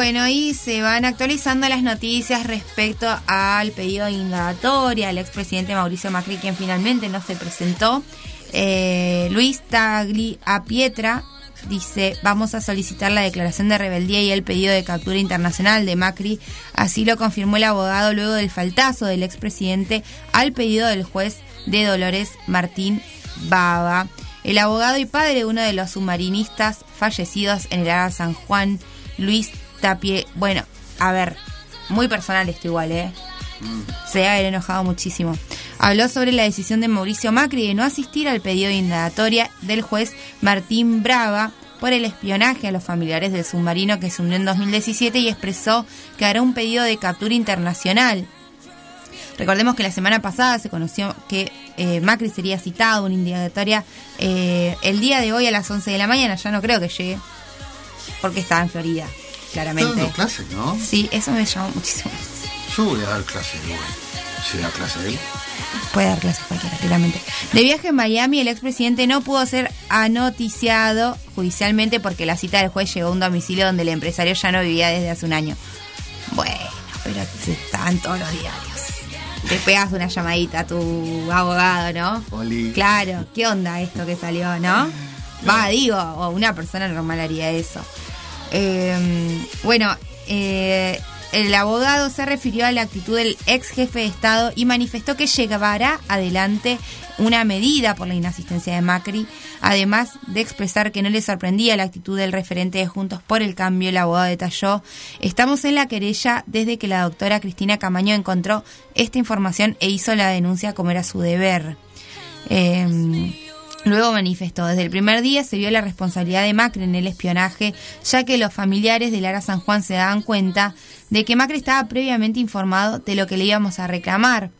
Bueno, y se van actualizando las noticias respecto al pedido de indagatoria al expresidente Mauricio Macri, quien finalmente no se presentó. Eh, Luis Tagli a Pietra dice, vamos a solicitar la declaración de rebeldía y el pedido de captura internacional de Macri. Así lo confirmó el abogado luego del faltazo del expresidente al pedido del juez de Dolores Martín Baba. El abogado y padre de uno de los submarinistas fallecidos en el área San Juan, Luis Tapie. Bueno, a ver, muy personal esto igual, ¿eh? Se debe haber enojado muchísimo. Habló sobre la decisión de Mauricio Macri de no asistir al pedido de indagatoria del juez Martín Brava por el espionaje a los familiares del submarino que se hundió en 2017 y expresó que hará un pedido de captura internacional. Recordemos que la semana pasada se conoció que eh, Macri sería citado una indagatoria eh, el día de hoy a las 11 de la mañana. Ya no creo que llegue, porque estaba en Florida, Claramente. dando clases, ¿no? Sí, eso me llamó muchísimo. Yo voy a dar clases igual. Si da clase él. Puede dar clases cualquiera, claramente. De viaje en Miami, el expresidente no pudo ser anoticiado judicialmente porque la cita del juez llegó a un domicilio donde el empresario ya no vivía desde hace un año. Bueno, pero estaban todos los diarios. Te pegas una llamadita a tu abogado, ¿no? Oli. Claro, ¿qué onda esto que salió, no? Va, digo, una persona normal haría eso. Eh, bueno, eh, el abogado se refirió a la actitud del ex jefe de Estado y manifestó que llevará adelante una medida por la inasistencia de Macri, además de expresar que no le sorprendía la actitud del referente de Juntos por el Cambio. El abogado detalló, estamos en la querella desde que la doctora Cristina Camaño encontró esta información e hizo la denuncia como era su deber. Eh, Luego manifestó, desde el primer día se vio la responsabilidad de Macri en el espionaje, ya que los familiares de Lara San Juan se daban cuenta de que Macri estaba previamente informado de lo que le íbamos a reclamar.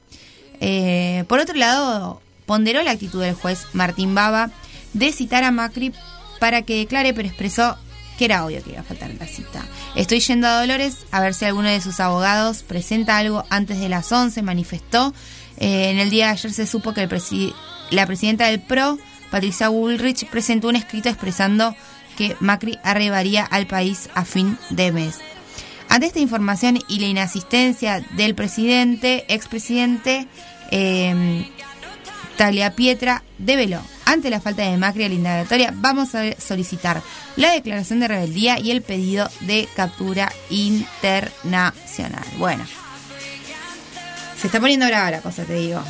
Eh, por otro lado, ponderó la actitud del juez Martín Baba de citar a Macri para que declare, pero expresó que era obvio que iba a faltar la cita. Estoy yendo a Dolores a ver si alguno de sus abogados presenta algo antes de las 11, manifestó. Eh, en el día de ayer se supo que el la presidenta del PRO, Patricia Bullrich, presentó un escrito expresando que Macri arribaría al país a fin de mes. Ante esta información y la inasistencia del presidente, expresidente eh, Talia Pietra, develó. Ante la falta de Macri a la indagatoria, vamos a solicitar la declaración de rebeldía y el pedido de captura internacional. Bueno, Se está poniendo brava la cosa, te digo.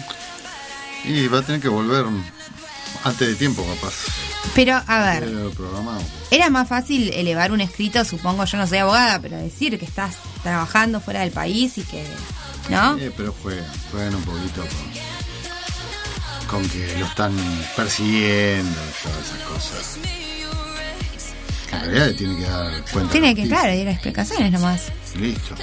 Y va a tener que volver antes de tiempo, capaz. Pero, a ver, era más fácil elevar un escrito, supongo, yo no soy abogada, pero decir que estás trabajando fuera del país y que. ¿No? Eh, pero juegan, juegan un poquito con, con que lo están persiguiendo y todas esas cosas. En realidad le tiene que dar cuenta. Tiene que, claro, ir a explicaciones nomás. Listo.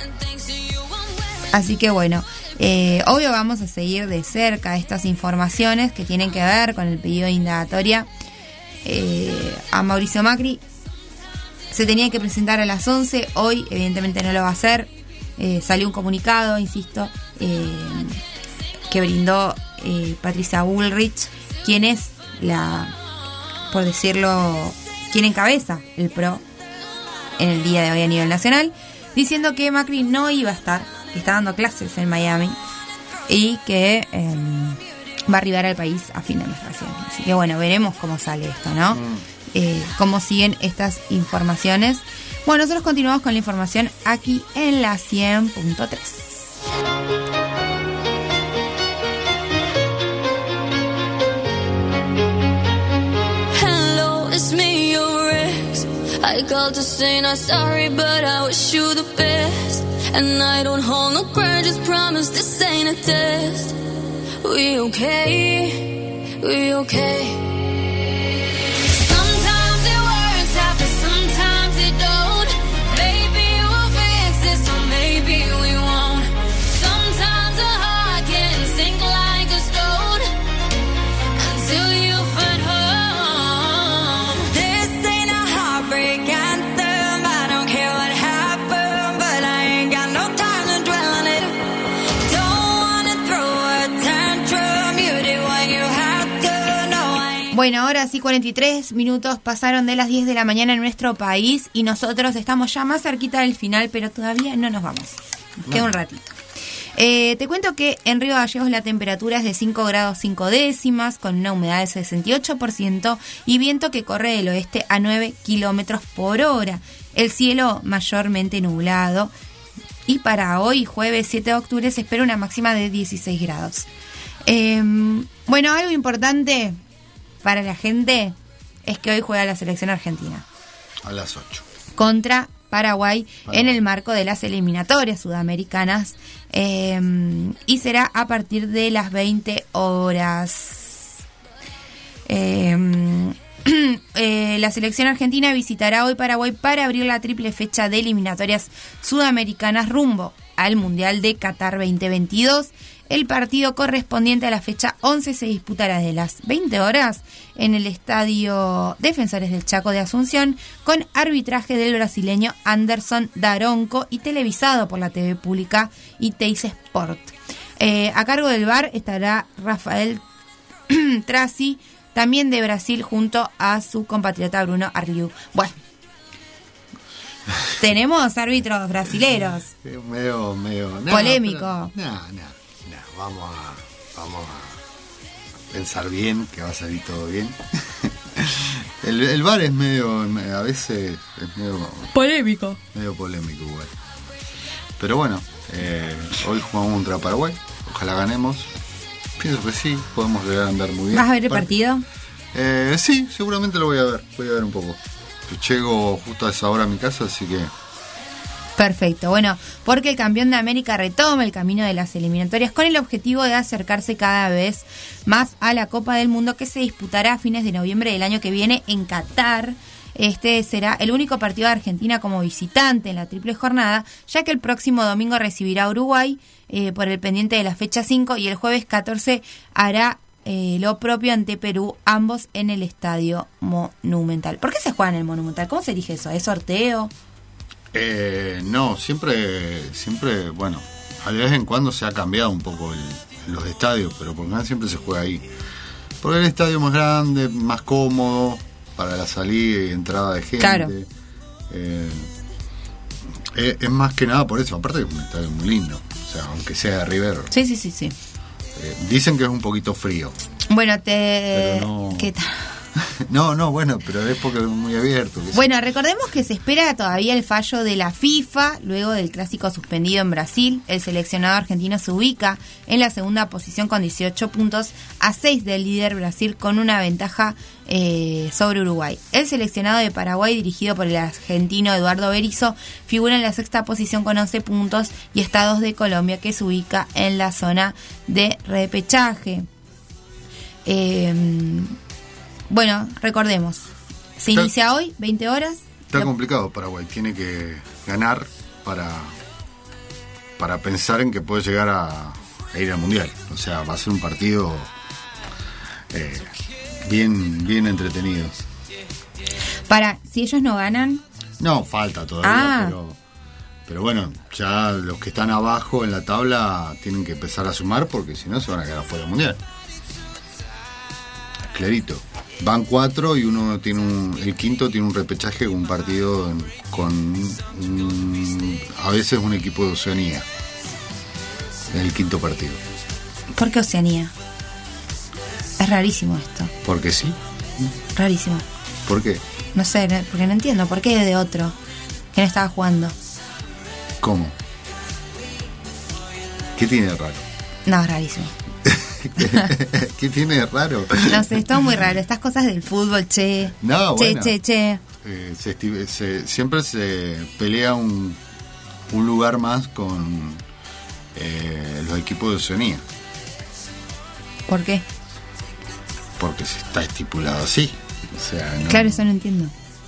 Así que bueno, eh, obvio vamos a seguir de cerca estas informaciones que tienen que ver con el pedido de indagatoria eh, a Mauricio Macri. Se tenía que presentar a las 11, hoy evidentemente no lo va a hacer. Eh, salió un comunicado, insisto, eh, que brindó Patricia Bullrich, quien es la, por decirlo, quien encabeza el PRO en el día de hoy a nivel nacional, diciendo que Macri no iba a estar, que está dando clases en Miami y que eh, va a arribar al país a fin de mes recién. Así que bueno, veremos cómo sale esto, ¿no? Eh, cómo siguen estas informaciones. Bueno, nosotros continuamos con la información aquí en la 100.3. Hello, it's me, your ex. I called to say not sorry, but I wish you the best. And I don't hold no grudges, promise this ain't a test. We okay? We okay? Bueno, ahora sí, 43 minutos pasaron de las 10 de la mañana en nuestro país y nosotros estamos ya más cerquita del final, pero todavía no nos vamos. Nos queda un ratito. Eh, te cuento que en Río Gallegos la temperatura es de 5 grados 5 décimas, con una humedad del 68% y viento que corre del oeste a 9 kilómetros por hora. El cielo mayormente nublado. Y para hoy, jueves 7 de octubre, se espera una máxima de 16 grados. Eh, bueno, algo importante para la gente es que hoy juega la selección argentina A las 8. contra Paraguay en el marco de las eliminatorias sudamericanas eh, y será a partir de las 20 horas. Eh, eh, la selección argentina visitará hoy Paraguay para abrir la triple fecha de eliminatorias sudamericanas rumbo al Mundial de Qatar 2022. El partido correspondiente a la fecha 11 se disputará de las 20 horas en el Estadio Defensores del Chaco de Asunción con arbitraje del brasileño Anderson Daronco y televisado por la TV pública y Teis Sport. Eh, a cargo del bar estará Rafael Trasi, también de Brasil, junto a su compatriota Bruno Arliu. Bueno, tenemos árbitros brasileros. Medio, medio. Polémico. No, no, no. Vamos a, vamos a pensar bien, que va a salir todo bien. el, el bar es medio, a veces es medio, Polémico. medio polémico igual. Pero bueno, eh, hoy jugamos contra Paraguay. Ojalá ganemos. Pienso que sí, podemos llegar a andar muy bien. ¿Vas a ver el Par- partido? Eh, sí, seguramente lo voy a ver. Voy a ver un poco. Llego justo a esa hora a mi casa, así que Perfecto, bueno, porque el campeón de América retoma el camino de las eliminatorias con el objetivo de acercarse cada vez más a la Copa del Mundo que se disputará a fines de noviembre del año que viene en Qatar. Este será el único partido de Argentina como visitante en la triple jornada, ya que el próximo domingo recibirá a Uruguay eh, por el pendiente de la fecha 5 y el jueves 14 hará eh, lo propio ante Perú, ambos en el Estadio Monumental. ¿Por qué se juega en el Monumental? ¿Cómo se elige eso? ¿Es sorteo? Eh, no, siempre, siempre, bueno, a de vez en cuando se ha cambiado un poco el- los estadios, pero por lo general siempre se juega ahí. Porque el estadio más grande, más cómodo para la salida y entrada de gente. Claro. Eh, eh, es más que nada por eso, aparte que es un estadio muy lindo, o sea, aunque sea de River. Sí, sí, sí, sí. Eh, dicen que es un poquito frío. Bueno, te... Pero no- ¿Qué tal? No, no, bueno, pero es porque es muy abierto. Bueno, recordemos que se espera todavía el fallo de la FIFA luego del clásico suspendido en Brasil. El seleccionado argentino se ubica en la segunda posición con 18 puntos a 6 del líder Brasil con una ventaja eh, sobre Uruguay. El seleccionado de Paraguay dirigido por el argentino Eduardo Berizzo figura en la sexta posición con 11 puntos y está a dos de Colombia que se ubica en la zona de repechaje. Eh, bueno, recordemos. Se Está- inicia hoy, 20 horas. Está complicado Paraguay, tiene que ganar para, para pensar en que puede llegar a, a ir al Mundial. O sea, va a ser un partido eh, bien, bien entretenido. Para, si ellos no ganan, No, falta todavía, Ah. pero, pero bueno, ya los que están abajo en la tabla tienen que empezar a sumar porque si no se van a quedar fuera del Mundial. Clarito. Van cuatro y uno tiene un, el quinto tiene un repechaje con un partido con un- a veces un equipo de Oceanía. Es el quinto partido. ¿por qué Oceanía? Es rarísimo esto, Porque sí. rarísimo. ¿Por qué? No sé, porque no entiendo, ¿por qué de otro? no estaba jugando? ¿Cómo? ¿Qué tiene de raro? No, es rarísimo. ¿Qué tiene de raro? No sé, es todo muy raro. Estas cosas del fútbol, che. No, che, bueno. che, che. Eh, se siempre se pelea un, un lugar más con eh, los equipos de Oceanía, ¿Por qué? porque se está estipulado así. O sea, no- Claro, eso no entiendo.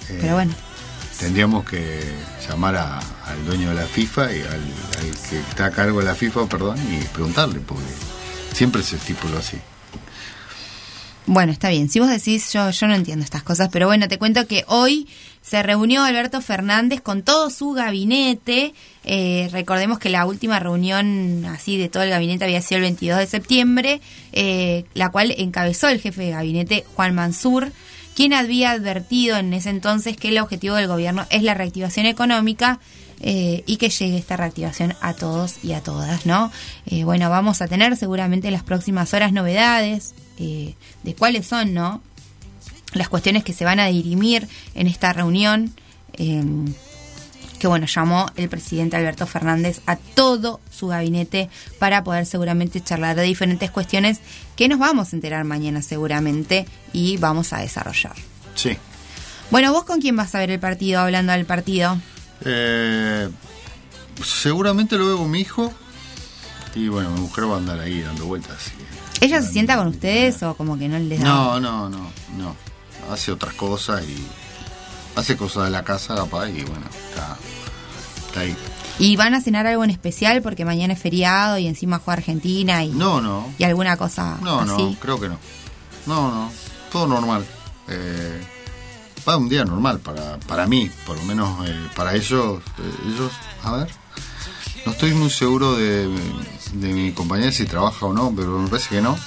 eh, Pero bueno. Tendríamos que llamar a- al dueño de la FIFA y al, al que está a cargo de la FIFA, perdón, y preguntarle, porque siempre se estipuló así. Bueno, está bien. Si vos decís, yo, yo no entiendo estas cosas, pero bueno, te cuento que hoy se reunió Alberto Fernández con todo su gabinete. Eh, recordemos que la última reunión así de todo el gabinete había sido el 22 de septiembre, eh, la cual encabezó el jefe de gabinete Juan Mansur, quien había advertido en ese entonces que el objetivo del gobierno es la reactivación económica eh, y que llegue esta reactivación a todos y a todas, ¿no? Eh, bueno, vamos a tener seguramente en las próximas horas novedades eh, de cuáles son, ¿no? Las cuestiones que se van a dirimir en esta reunión. que bueno, llamó el presidente Alberto Fernández a todo su gabinete para poder seguramente charlar de diferentes cuestiones que nos vamos a enterar mañana seguramente y vamos a desarrollar. Sí. Bueno, ¿vos con quién vas a ver el partido hablando del partido? Eh, seguramente lo veo con mi hijo y bueno, mi mujer va a andar ahí dando vueltas. que- ¿Ella se sienta con ustedes o como que no les da? No, no, no, no. Hace otras cosas y hace cosas de la casa, capaz, y bueno, está, está ahí. ¿Y van a cenar algo en especial porque mañana es feriado y encima juega Argentina y, No, no. y alguna cosa No, así? no, creo que no. No, no, todo normal. Eh, un día normal para, para mí, por lo menos eh, para ellos. eh, ellos, a ver, no estoy muy seguro de, de mi compañera si trabaja o no, pero me parece que no.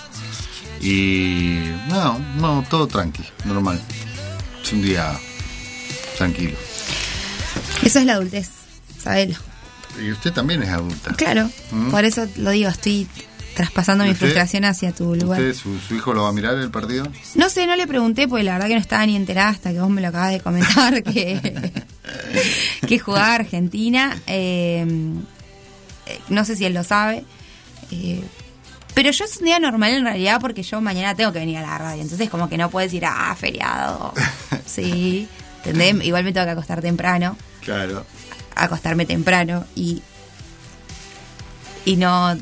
Y no, no, todo tranqui, normal. Es un día tranquilo. Eso es la adultez, sabelo. Y usted también es adulta. Claro, ¿Mm? por eso lo digo, estoy traspasando ¿Y mi usted? frustración hacia tu lugar. ¿Usted, su, su hijo lo va a mirar el partido? No sé, no le pregunté porque la verdad que no estaba ni enterada hasta que vos me lo acabas de comentar que, que jugaba Argentina. Eh, eh, no sé si él lo sabe. Eh, pero yo es un día normal en realidad porque yo mañana tengo que venir a la radio. Entonces como que no puedes decir, ah, feriado. Sí, ¿entendés? Igual me tengo que acostar temprano. Claro. acostarme temprano y y no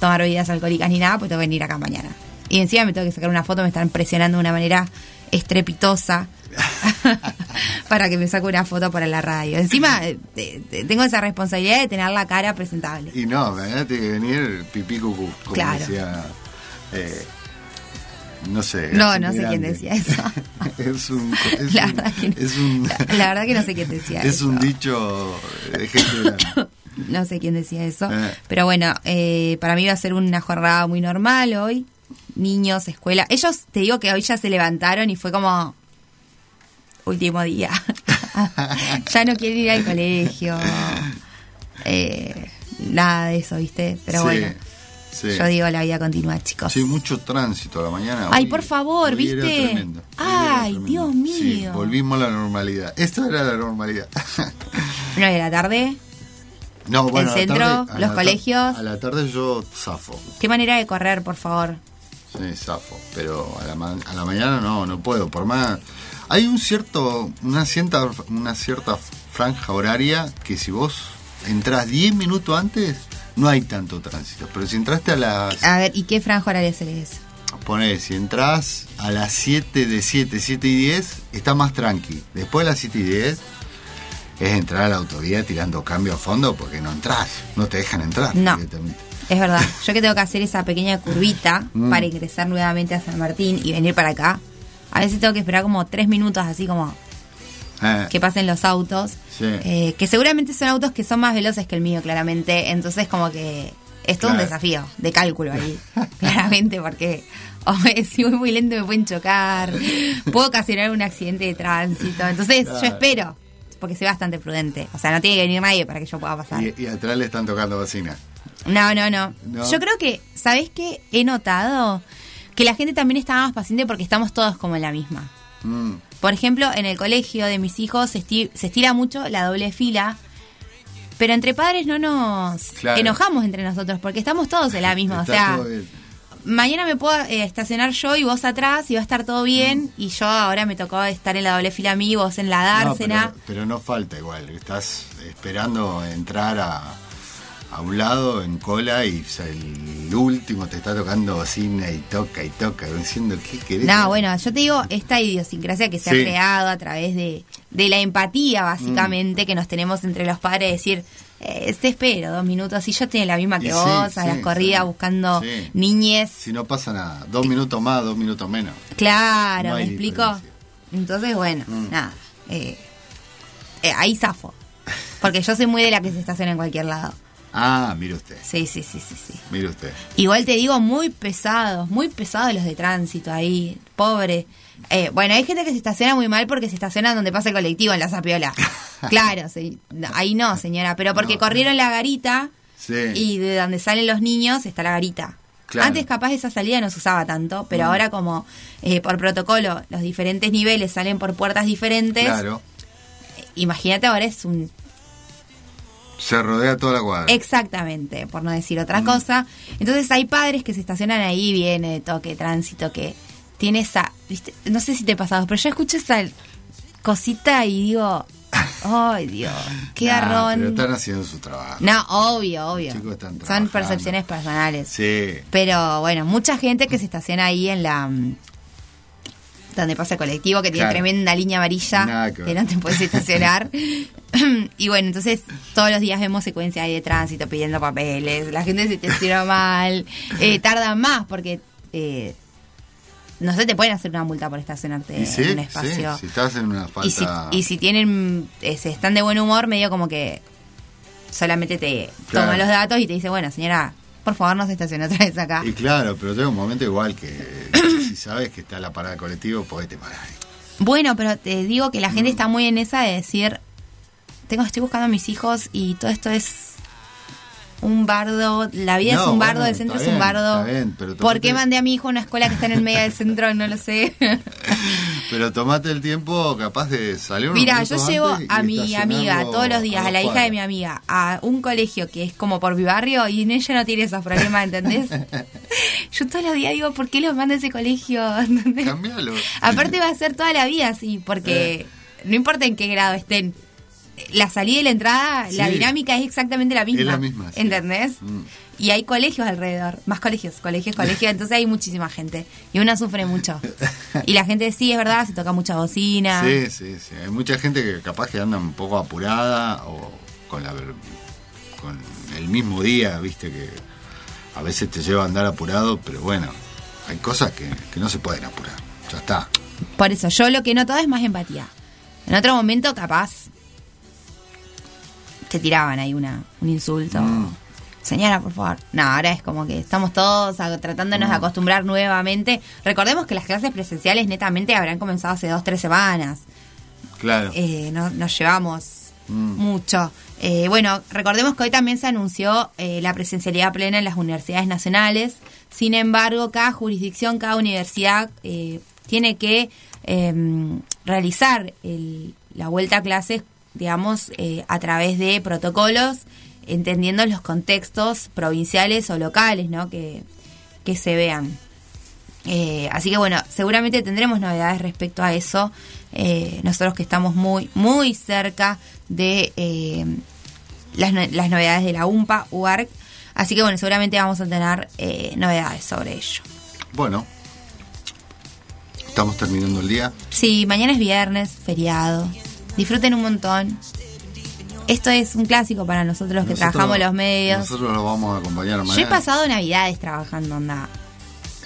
tomar bebidas alcohólicas ni nada, pues tengo que venir acá mañana. Y encima me tengo que sacar una foto, me están presionando de una manera estrepitosa para que me saque una foto para la radio. Encima eh, te- te- tengo esa responsabilidad de tener la cara presentable. Y no, mañana tiene que venir pipí cucú, como Claro. decía. eh, no sé. No, no sé quién decía eso. es un. Es La un, verdad que no. es un, La verdad que no sé quién decía es eso. un dicho de gente grande. No sé quién decía eso. Eh. Pero bueno, eh, para mí va a ser una jornada muy normal hoy. Niños, escuela. Ellos, te digo que hoy ya se levantaron y fue como último día. ya no quieren ir al colegio. Eh, nada de eso, ¿viste? Pero Sí. bueno. Sí. Yo digo, la vida continúa, chicos. Sí, mucho tránsito a la mañana. Ay, Hoy- por favor, ¿viste? tremendo. Ay. Dios Sí, mío. volvimos a la normalidad. Esta era la normalidad. No, de la tarde. No, bueno, El a la centro, tarde- a los la colegios. A la tarde yo zafo. Qué manera de correr, por favor. Sí, zafo. Pero a la, ma- a la mañana no, no puedo. Por más. Hay un cierto, una cierta, una cierta franja horaria que si vos entras 10 minutos antes, no hay tanto tránsito. Pero si entraste a las. A ver, ¿y qué franja horaria se les? Poné, si entras a las 7 de 7, 7 y 10, está más tranqui. Después de las 7 y 10 es entrar a la autovía tirando cambio a fondo porque no entras, no te dejan entrar. No. Es verdad. Yo que tengo que hacer esa pequeña curvita Mm. para ingresar nuevamente a San Martín y venir para acá. A veces tengo que esperar como tres minutos, así como Eh, que pasen los autos. sí. Eh, que seguramente son autos que son más veloces que el mío, claramente. Entonces, como que es todo un desafío de cálculo ahí, claramente, porque o si voy muy lento me pueden chocar, puedo ocasionar un accidente de tránsito. Entonces, yo espero, porque soy bastante prudente. O sea, no tiene que venir nadie para que yo pueda pasar. y, y atrás le están tocando bocina. No, no, no, No. Yo creo que, ¿sabes qué? He notado que la gente también está más paciente porque estamos todos como en la misma. Mm, Por ejemplo, en el colegio de mis hijos se, esti- se estira mucho la doble fila, pero entre padres no nos Claro. enojamos entre nosotros porque estamos todos en la misma. o sea, todo bien. Mañana me puedo eh, estacionar yo y vos atrás y va a estar todo bien y yo ahora me tocó estar en la doble fila a mí, vos en la No, dársena. pero, pero no falta igual. Estás esperando entrar a, a un lado en cola y o sea, el último te está tocando bocina y toca y toca, diciendo, ¿qué querés? No, bueno, yo te digo, esta idiosincrasia que se Sí. ha creado a través de, de la empatía, básicamente, que nos tenemos entre los padres, decir, eh, te espero dos minutos, y yo estoy en la misma que Y sí, vos, a sí, las corridas, sí. buscando Sí. niñez. Si no pasa nada, dos minutos más, dos minutos menos. Claro, No ¿me explico? Entonces, bueno, Mm. nada, eh, eh, ahí zafo. Porque yo soy muy de la que se estaciona en cualquier lado. Ah, mire usted, Sí, sí, sí, sí, sí. mire usted. Igual te digo, muy pesados, muy pesados los de tránsito ahí, pobre. Eh, bueno, hay gente que se estaciona muy mal porque se estaciona donde pasa el colectivo, en la Zapiola. claro, sí, no, ahí no, señora, pero porque corrieron la garita Sí. y de donde salen los niños está la garita. Claro. Antes capaz esa salida no se usaba tanto, pero Mm. ahora como eh, por protocolo los diferentes niveles salen por puertas diferentes, Claro, imagínate ahora es un se rodea toda la cuadra. Exactamente, por no decir Mm. otra cosa. Entonces hay padres que se estacionan ahí, viene toque, tránsito, que tiene esa, ¿viste? no sé si te ha pasado, pero yo escucho esa cosita y digo, ay Dios, qué Nah, garrón. Pero están haciendo su trabajo. No, obvio, obvio. Están Son percepciones personales. Sí. Pero bueno, mucha gente que se estaciona ahí en la... mm, Donde pasa el colectivo, que tiene tremenda línea amarilla, que que no te puedes estacionar. y bueno, entonces todos los días vemos secuencias ahí de tránsito pidiendo papeles, la gente se estaciona mal, eh, tardan más porque... eh, no sé, te pueden hacer una multa por estacionarte sí, en un sí, espacio. si estás en una Y si, falta... y si tienen, eh, si están de buen humor, medio como que solamente te Claro. toma los datos y te dice, bueno, señora, por favor no se estacione otra vez acá. Y claro, pero llega un momento igual que, si sabes que está la parada de colectivo, podés te parar. Bueno, pero te digo que la Mm. gente está muy en esa de decir, tengo, estoy buscando a mis hijos y todo esto es un bardo, la vida No, es un bardo, bueno, el centro es un bardo. está bien, pero ¿Por qué mandé a mi hijo a una escuela que está en el medio del centro? No lo sé. Pero tomate el tiempo capaz de salir Mira, yo llevo a mi amiga todos los días, a, la hija de mi amiga, a un colegio que es como por mi barrio y en ella no tiene esos problemas, ¿entendés? yo todos los días digo, ¿por qué los manda a ese colegio? Cambialo. Aparte va a ser toda la vida así, porque no importa en qué grado estén. La salida y la entrada, la dinámica es exactamente la misma. Es la misma, sí. ¿Entendés? Mm. Y hay colegios alrededor, más colegios, colegios, colegios, entonces hay muchísima gente. Y uno sufre mucho. Y la gente sí, es verdad, se toca mucha bocina. Sí, sí, sí. Hay mucha gente que capaz que anda un poco apurada o con, la, con el mismo día, viste, que a veces te lleva a andar apurado, pero bueno, hay cosas que, que no se pueden apurar. Ya está. Por eso, yo lo que noto es más empatía. En otro momento, capaz, te tiraban ahí una, un insulto. Mm. Señora, por favor. No, ahora es como que estamos todos tratándonos de Mm. acostumbrar nuevamente. Recordemos que las clases presenciales netamente habrán comenzado hace dos, tres semanas. Claro. Eh, no, nos llevamos Mm. mucho. Eh, bueno, recordemos que hoy también se anunció eh, la presencialidad plena en las universidades nacionales. Sin embargo, cada jurisdicción, cada universidad eh, tiene que em, realizar el- la vuelta a clases, digamos, eh, a través de protocolos, entendiendo los contextos provinciales o locales, ¿no? Que, que se vean. Eh, así que bueno, seguramente tendremos novedades respecto a eso. Eh, nosotros que estamos muy, muy cerca de eh, las, las novedades de la UMPA, UARC. Así que bueno, seguramente vamos a tener eh, novedades sobre ello. Bueno, estamos terminando el día. Sí, mañana es viernes, feriado. Disfruten un montón. Esto es un clásico para nosotros los que Nosotros- trabajamos los medios. Nosotros lo vamos a acompañar Yo he mañana. pasado navidades trabajando, onda.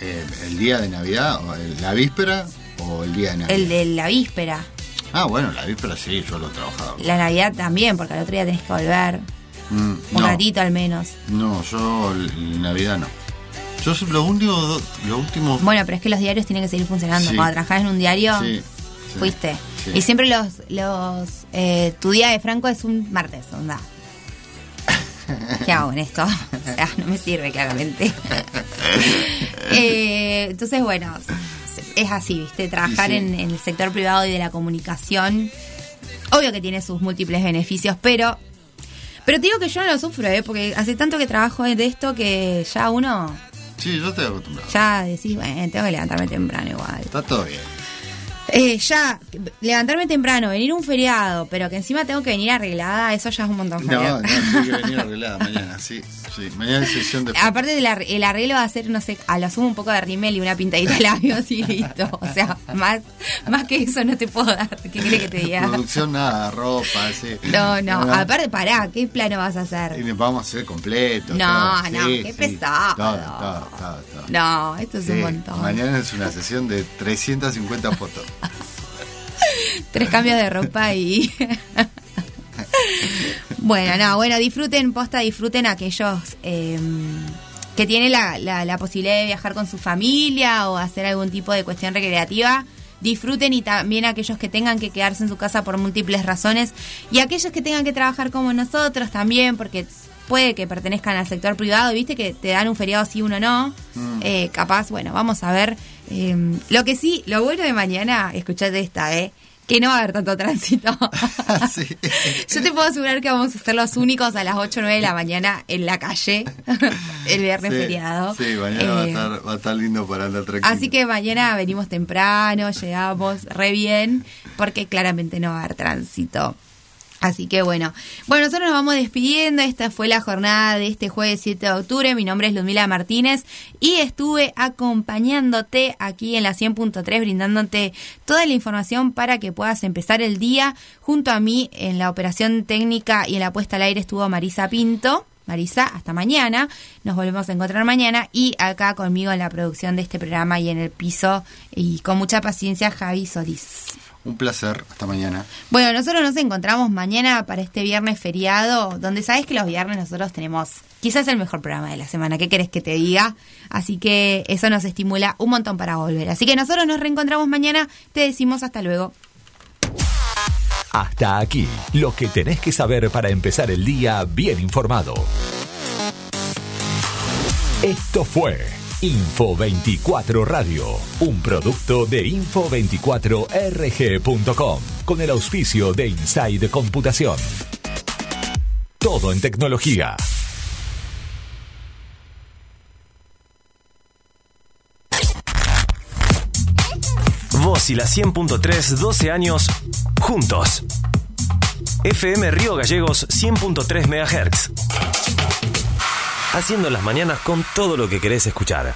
Eh, ¿El día de Navidad? o el- ¿La víspera o el día de Navidad? El de la víspera. Ah, bueno, la víspera sí, yo lo he trabajado. La Navidad también, porque al otro día tenés que volver. Mm, Un no, ratito al menos. no, yo Navidad no. Yo lo único, lo último... Bueno, pero es que los diarios tienen que seguir funcionando. Sí. Cuando trabajás en un diario, Sí, sí, fuiste. Sí. Y siempre los, los eh, tu día de Franco es un martes, onda. ¿Qué hago con esto? O sea, no me sirve claramente. Eh, entonces, bueno, es así, ¿viste? Trabajar Sí, sí. En, en el sector privado y de la comunicación, obvio que tiene sus múltiples beneficios, pero... Pero te digo que yo no lo sufro, ¿eh? Porque hace tanto que trabajo de esto que ya uno... Sí, yo estoy acostumbrado. Ya decís, bueno, tengo que levantarme temprano igual. Está todo bien. Eh, ya, levantarme temprano, venir un feriado, pero que encima tengo que venir arreglada, eso ya es un montón. No, no, tiene que venir arreglada mañana, sí, sí. Mañana es sesión de... Aparte del ar- el arreglo va a ser, no sé, a lo sumo un poco de rímel y una pintadita de labios y listo. O sea, más, más que eso no te puedo dar. ¿Qué crees que te diga? Producción, nada, ropa, sí. No, no, aparte, pará, ¿qué plano vas a hacer? Y nos vamos a hacer completo. No, todo, no, sí, qué sí. pesado. Todo, todo. No, esto es un montón. Mañana es una sesión de 350 fotos. Tres cambios de ropa y. bueno, no, bueno, disfruten, posta, disfruten aquellos eh, que tienen la, la, la posibilidad de viajar con su familia o hacer algún tipo de cuestión recreativa. Disfruten y también aquellos que tengan que quedarse en su casa por múltiples razones y aquellos que tengan que trabajar como nosotros también, porque puede que pertenezcan al sector privado, viste que te dan un feriado si uno no. Mm. Eh, capaz, bueno, vamos a ver. Eh, lo que sí, lo bueno de mañana, escuchate esta, ¿eh? Que no va a haber tanto tránsito. Yo te puedo asegurar que vamos a ser los únicos a las 8 o 9 de la mañana en la calle el viernes Sí, feriado. Sí, mañana va, a Eh, estar, va a estar lindo para andar tranquilo. Así que mañana venimos temprano, llegamos re bien, porque claramente no va a haber tránsito. Así que bueno, bueno, nosotros nos vamos despidiendo. Esta fue la jornada de este jueves 7 de octubre. Mi nombre es Ludmila Martínez y estuve acompañándote aquí en la 100.3, brindándote toda la información para que puedas empezar el día. Junto a mí en la operación técnica y en la puesta al aire estuvo Marisa Pinto. Marisa, hasta mañana. Nos volvemos a encontrar mañana. Y acá conmigo en la producción de este programa y en el piso. Y con mucha paciencia, Javi Solís. Un placer, hasta mañana. Bueno, nosotros nos encontramos mañana para este viernes feriado, donde sabes que los viernes nosotros tenemos quizás el mejor programa de la semana. ¿Qué querés que te diga? Así que eso nos estimula un montón para volver. Así que nosotros nos reencontramos mañana. Te decimos hasta luego. Hasta aquí, lo que tenés que saber para empezar el día bien informado. Esto fue Info 24 Radio, un producto de info24rg.com, con el auspicio de Inside Computación. Todo en tecnología. Vos y la 100.3, 12 años juntos. FM Río Gallegos 100.3 MHz. Haciendo las mañanas con todo lo que querés escuchar.